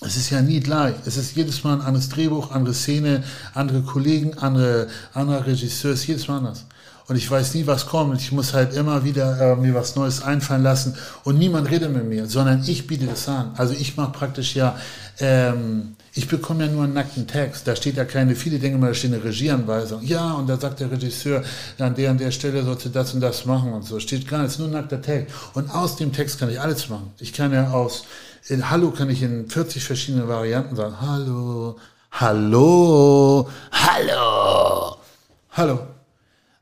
es ist ja nie gleich. Es ist jedes Mal ein anderes Drehbuch, andere Szene, andere Kollegen, andere, anderer Regisseur, ist jedes Mal anders. Und ich weiß nie, was kommt. Ich muss halt immer wieder äh, mir was Neues einfallen lassen. Und niemand redet mit mir, sondern ich biete das an. Also ich mache praktisch ja, ähm, ich bekomme ja nur einen nackten Text. Da steht ja keine, viele Dinge mal, da steht eine Regieanweisung. Ja, und da sagt der Regisseur, an der und der Stelle sollst du das und das machen und so. Steht gar nichts, nur ein nackter Text. Und aus dem Text kann ich alles machen. Ich kann ja aus in Hallo kann ich in 40 verschiedene Varianten sagen. Hallo, hallo, hallo, hallo.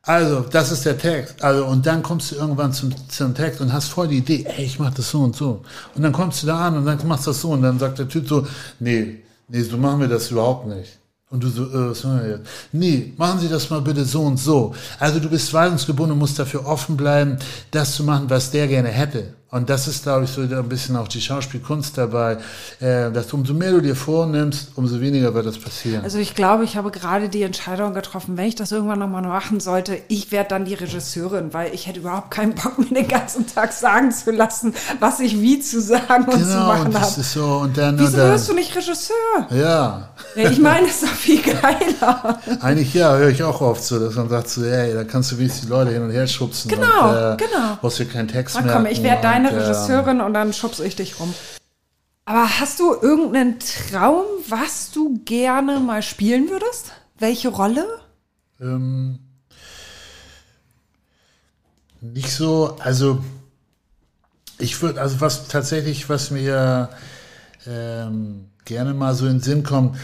Also, das ist der Text. Also, und dann kommst du irgendwann zum, zum Text und hast voll die Idee, ey, ich mach das so und so. Und dann kommst du da an und dann machst du das so und dann sagt der Typ so, nee, nee, so machen wir das überhaupt nicht. Und du so, äh, was machen wir jetzt? Nee, machen Sie das mal bitte so und so. Also du bist weisungsgebunden und musst dafür offen bleiben, das zu machen, was der gerne hätte. Und das ist, glaube ich, so ein bisschen auch die Schauspielkunst dabei, äh, dass umso mehr du dir vornimmst, umso weniger wird das passieren. Also ich glaube, ich habe gerade die Entscheidung getroffen, wenn ich das irgendwann nochmal machen sollte, ich werde dann die Regisseurin, weil ich hätte überhaupt keinen Bock, mir den ganzen Tag sagen zu lassen, was ich wie zu sagen und zu genau, machen und das habe. ist so, und dann, Wieso und dann, wirst du nicht Regisseur? ja. Ich meine, es ist doch viel geiler. Eigentlich ja, höre ich auch oft so, dass man sagt so, ey, da kannst du wenigstens die Leute hin und her schubsen. Genau, und, äh, genau. Brauchst dir keinen Text Na mehr. komm, ich werde deine Regisseurin und dann schubse ich dich rum. Aber hast du irgendeinen Traum, was du gerne mal spielen würdest? Welche Rolle? Ähm, nicht so, also ich würde, also was tatsächlich, was mir ähm, gerne mal so in den Sinn kommt,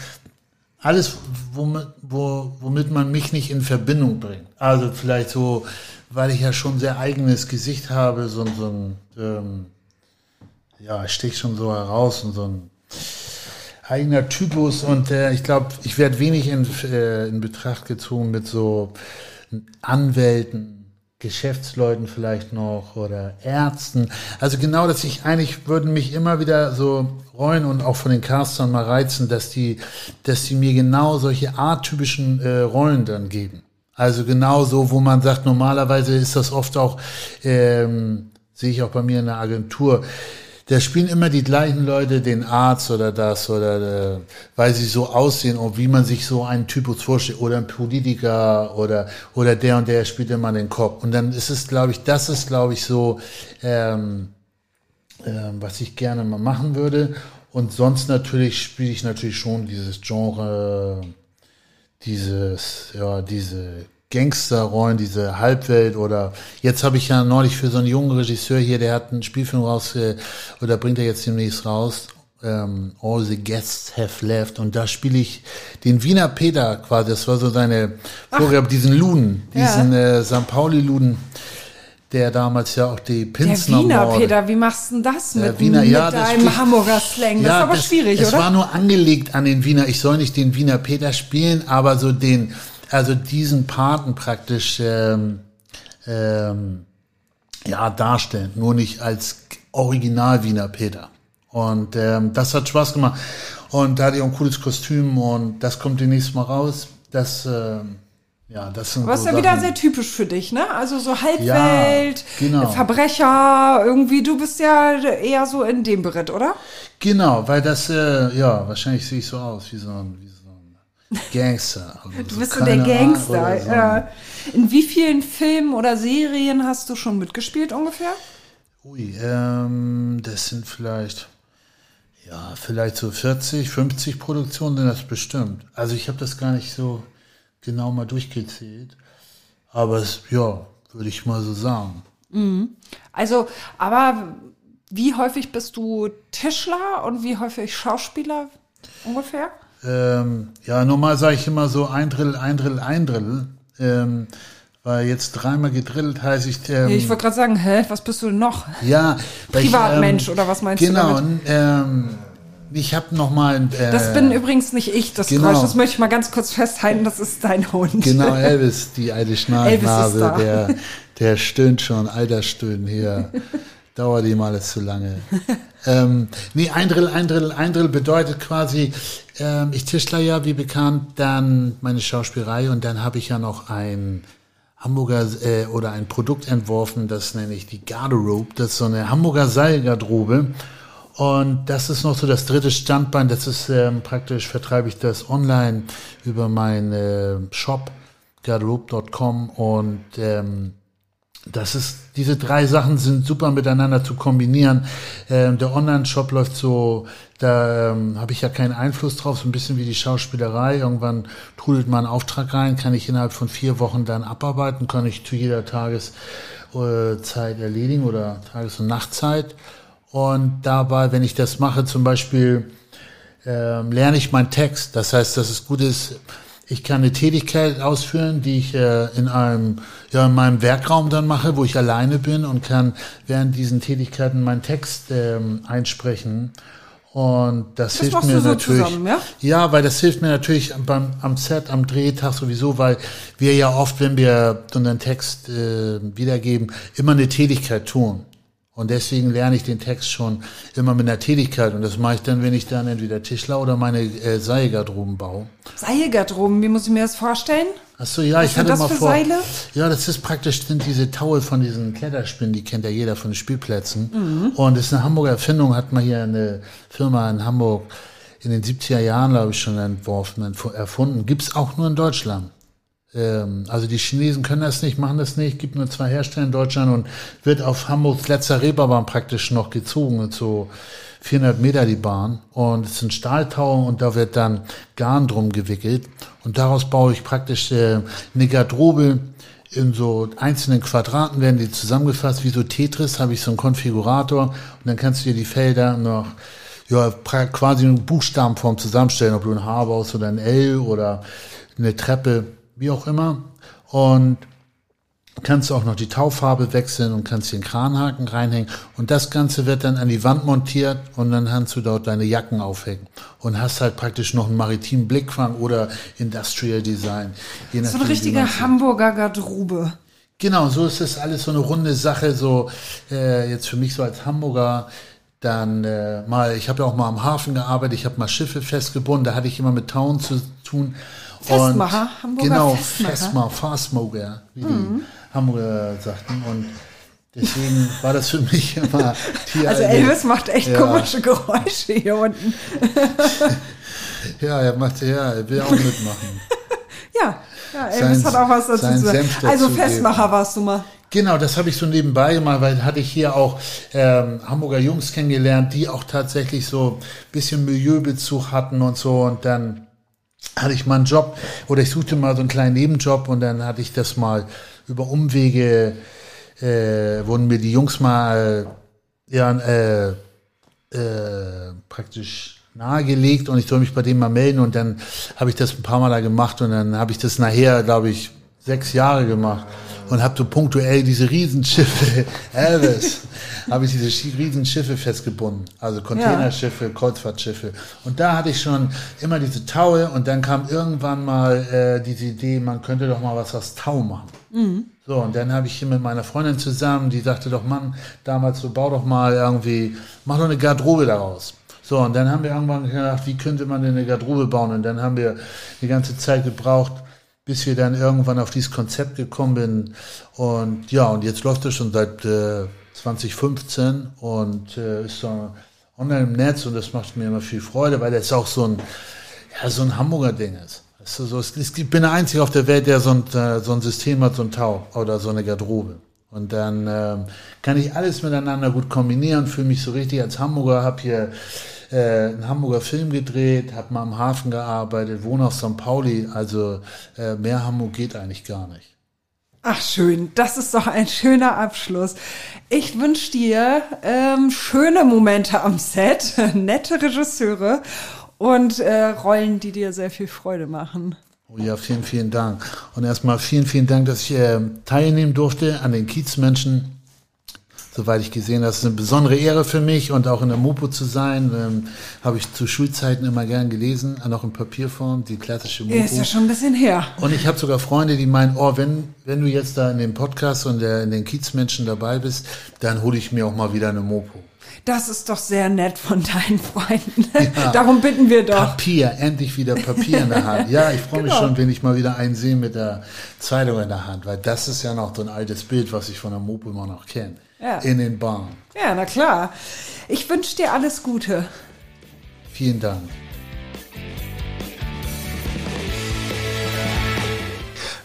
alles, womit, wo, womit man mich nicht in Verbindung bringt. Also vielleicht so, weil ich ja schon sehr eigenes Gesicht habe, so, so ein, ähm, ja, ich stich schon so heraus und so ein eigener Typus und äh, ich glaube, ich werde wenig in, äh, in Betracht gezogen mit so Anwälten, Geschäftsleuten vielleicht noch oder Ärzten. Also genau, dass ich eigentlich würden mich immer wieder so reuen und auch von den Castern mal reizen, dass die, dass die mir genau solche atypischen äh, Rollen dann geben. Also genau so, wo man sagt, normalerweise ist das oft auch, ähm, sehe ich auch bei mir in der Agentur, da spielen immer die gleichen Leute den Arzt oder das oder äh, weil sie so aussehen und wie man sich so einen Typus vorstellt oder ein Politiker oder oder der und der spielt immer den Kopf. Und dann ist es glaube ich das ist glaube ich so ähm, ähm, was ich gerne mal machen würde. Und sonst natürlich spiele ich natürlich schon dieses Genre dieses ja diese Gangsterrollen, diese Halbwelt oder jetzt habe ich ja neulich für so einen jungen Regisseur hier, der hat einen Spielfilm raus äh, oder bringt er jetzt demnächst raus. Ähm, All the Guests Have Left und da spiele ich den Wiener Peter quasi, das war so seine Vorgabe, diesen Luden, diesen äh, St. Pauli-Luden, der damals ja auch die Der Pinsner Wiener, Morde- Peter, wie machst du denn das der mit, Wiener, mit ja, das deinem spricht- Hamburger Slang? Das ist aber schwierig, es oder? war nur angelegt an den Wiener. Ich soll nicht den Wiener Peter spielen, aber so den, also diesen Paten praktisch ähm, ähm, ja darstellen, nur nicht als Original Wiener Peter. Und ähm, das hat Spaß gemacht. Und da hatte ich auch ein cooles Kostüm und das kommt demnächst mal raus. Das ähm, ja, das sind Aber ist so ja wieder Sachen. sehr typisch für dich, ne? Also so Halbwelt, genau. Verbrecher, irgendwie, du bist ja eher so in dem Beritt, oder? Genau, weil das, äh, ja, wahrscheinlich sehe ich so aus wie so ein, wie so ein Gangster. oder Du so, bist so der Gangster. so ja. In wie vielen Filmen oder Serien hast du schon mitgespielt ungefähr? Ui, ähm, das sind vielleicht, ja, vielleicht so 40, 50 Produktionen sind das bestimmt. Also ich habe das gar nicht so genau mal durchgezählt. Aber es, ja, würde ich mal so sagen. Also, aber wie häufig bist du Tischler und wie häufig Schauspieler ungefähr? Ähm, ja, normal sage ich immer so ein Drittel, ein Drittel, ein Drittel. Ähm, weil jetzt dreimal gedrillt heißt ich, ähm, Ich wollte gerade sagen, hä, was bist du denn noch? ja, Privatmensch ich, ähm, oder was meinst du genau, damit? ähm, ich habe noch mal, äh, Das bin übrigens nicht ich, das genau. Geräusch. Das möchte ich mal ganz kurz festhalten, das ist dein Hund. Genau, Elvis, die alte Schnarchnase, der, der stöhnt schon, Altersstöhnen hier. Dauert ihm alles zu lange. ähm, nee, ein Drittel, ein Drittel, ein Drittel bedeutet quasi, ähm, ich Tischler ja, wie bekannt, dann meine Schauspielerei und dann habe ich ja noch ein Hamburger äh, oder ein Produkt entworfen, das nenne ich die Garderobe. Das ist so eine Hamburger Seilgarderobe. Und das ist noch so das dritte Standbein. Das ist ähm, praktisch, vertreibe ich das online über meinen äh, Shop garderobe.com und ähm, das ist, diese drei Sachen sind super miteinander zu kombinieren. Ähm, der Online-Shop läuft so, da ähm, habe ich ja keinen Einfluss drauf, so ein bisschen wie die Schauspielerei. Irgendwann trudelt mal ein Auftrag rein, kann ich innerhalb von vier Wochen dann abarbeiten, kann ich zu jeder Tageszeit erledigen oder Tages- und Nachtzeit. Und dabei, wenn ich das mache, zum Beispiel, ähm, lerne ich meinen Text. Das heißt, dass es gut ist, ich kann eine Tätigkeit ausführen, die ich äh, in einem, ja, in meinem Werkraum dann mache, wo ich alleine bin und kann während diesen Tätigkeiten meinen Text ähm, einsprechen. Und das, Das hilft mir so natürlich. zusammen, ja? Ja, weil das hilft mir natürlich beim, am Set, am Drehtag sowieso, weil wir ja oft, wenn wir unseren Text äh, wiedergeben, immer eine Tätigkeit tun. Und deswegen lerne ich den Text schon immer mit einer Tätigkeit. Und das mache ich dann, wenn ich dann entweder Tischler oder meine äh, Seilgarderoben baue. Seilgarderoben, wie muss ich mir das vorstellen? Ach so, ja, Was ich hatte das mal für vor. Seile? Ja, das ist praktisch sind diese Taue von diesen Kletterspinnen, die kennt ja jeder von den Spielplätzen. Mhm. Und das ist eine Hamburger Erfindung, hat man hier eine Firma in Hamburg in den 70er Jahren, glaube ich, schon entworfen, erfunden. Gibt's auch nur in Deutschland. Ähm, also die Chinesen können das nicht, machen das nicht, gibt nur zwei Hersteller in Deutschland und wird auf Hamburgs letzter Reeperbahn praktisch noch gezogen so 400 Meter die Bahn. Und es sind Stahltaue und da wird dann Garn drum gewickelt. Und daraus baue ich praktisch äh, eine Garderobe in so einzelnen Quadraten werden die zusammengefasst, wie so Tetris habe ich so einen Konfigurator. Und dann kannst du dir die Felder noch ja, quasi in Buchstabenform zusammenstellen, ob du ein H baust oder ein L oder eine Treppe, wie auch immer. Und kannst auch noch die Taufarbe wechseln und kannst einen Kranhaken reinhängen. Und das Ganze wird dann an die Wand montiert und dann kannst du dort deine Jacken aufhängen. Und hast halt praktisch noch einen maritimen Blickfang oder Industrial Design. Je So eine richtige Hamburger Garderobe. Genau, so ist das alles so eine runde Sache. So äh, jetzt für mich so als Hamburger. Dann äh, mal, ich habe ja auch mal am Hafen gearbeitet. Ich habe mal Schiffe festgebunden. Da hatte ich immer mit Tauen zu tun. Festmacher, Hamburger genau, Festmacher. Mhm. Festmacher, Fastmoger, wie die Hamburger sagten. Und deswegen war das für mich immer die Also Elvis macht echt Ja. komische Geräusche hier unten. Ja, er machte, ja, er will auch mitmachen. Ja, ja Elvis Sein- hat auch was dazu zu sagen. Also geben. Festmacher warst du mal. Genau, das habe ich so nebenbei gemacht, weil hatte ich hier auch ähm, Hamburger Jungs kennengelernt, die auch tatsächlich so ein bisschen Milieubezug hatten und so. Und dann hatte ich mal einen Job oder ich suchte mal so einen kleinen Nebenjob und dann hatte ich das mal über Umwege, äh, wurden mir die Jungs mal ja, äh, äh, praktisch nahegelegt und ich soll mich bei denen mal melden und dann habe ich das ein paar Mal da gemacht und dann habe ich das nachher, glaube ich, sechs Jahre gemacht und habe so punktuell diese Riesenschiffe, Elvis, habe ich diese Schi- Riesenschiffe festgebunden, also Containerschiffe, Kreuzfahrtschiffe und da hatte ich schon immer diese Taue und dann kam irgendwann mal äh, diese Idee, man könnte doch mal was aus Tau machen. So, und dann habe ich hier mit meiner Freundin zusammen, die sagte doch, Mann, damals so, bau doch mal irgendwie, mach doch eine Garderobe daraus. So, und dann haben wir irgendwann gedacht, wie könnte man denn eine Garderobe bauen? Und dann haben wir die ganze Zeit gebraucht, bis wir dann irgendwann auf dieses Konzept gekommen sind. Und ja, und jetzt läuft das schon seit äh, 2015 und äh, ist so online im Netz und das macht mir immer viel Freude, weil das auch so ein, ja, so ein Hamburger Ding ist. Weißt du, so, es, ich bin der Einzige auf der Welt, der so ein, äh, so ein System hat, so ein Tau oder so eine Garderobe. Und dann ähm, kann ich alles miteinander gut kombinieren, fühle mich so richtig als Hamburger, habe hier äh, einen Hamburger Film gedreht, habe mal am Hafen gearbeitet, wohne auf St. Pauli, also äh, mehr Hamburg geht eigentlich gar nicht. Ach schön, das ist doch ein schöner Abschluss. Ich wünsche dir ähm, schöne Momente am Set, nette Regisseure und äh, Rollen, die dir sehr viel Freude machen. Oh ja, vielen, vielen Dank. Und erstmal vielen, vielen Dank, dass ich äh, teilnehmen durfte an den Kiezmenschen. Soweit ich gesehen habe, das ist eine besondere Ehre für mich und auch in der Mopo zu sein. Ähm, habe ich zu Schulzeiten immer gern gelesen, noch in Papierform, die klassische Mopo. Ist ja schon ein bisschen her. Und ich habe sogar Freunde, die meinen, oh, wenn, wenn du jetzt da in dem Podcast und der, in den Kiezmenschen dabei bist, dann hole ich mir auch mal wieder eine Mopo. Das ist doch sehr nett von deinen Freunden. Darum bitten wir doch. Papier, endlich wieder Papier in der Hand. Ja, ich freue mich Genau. schon, wenn ich mal wieder einen sehe mit der Zeitung in der Hand, weil das ist ja noch so ein altes Bild, was ich von der Mopo immer noch kenne. Ja. In den Bahnen. Ja, na klar. Ich wünsche dir alles Gute. Vielen Dank.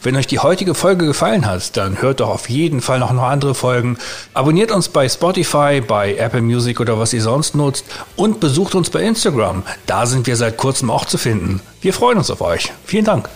Wenn euch die heutige Folge gefallen hat, dann hört doch auf jeden Fall noch, noch andere Folgen. Abonniert uns bei Spotify, bei Apple Music oder was ihr sonst nutzt und besucht uns bei Instagram. Da sind wir seit kurzem auch zu finden. Wir freuen uns auf euch. Vielen Dank.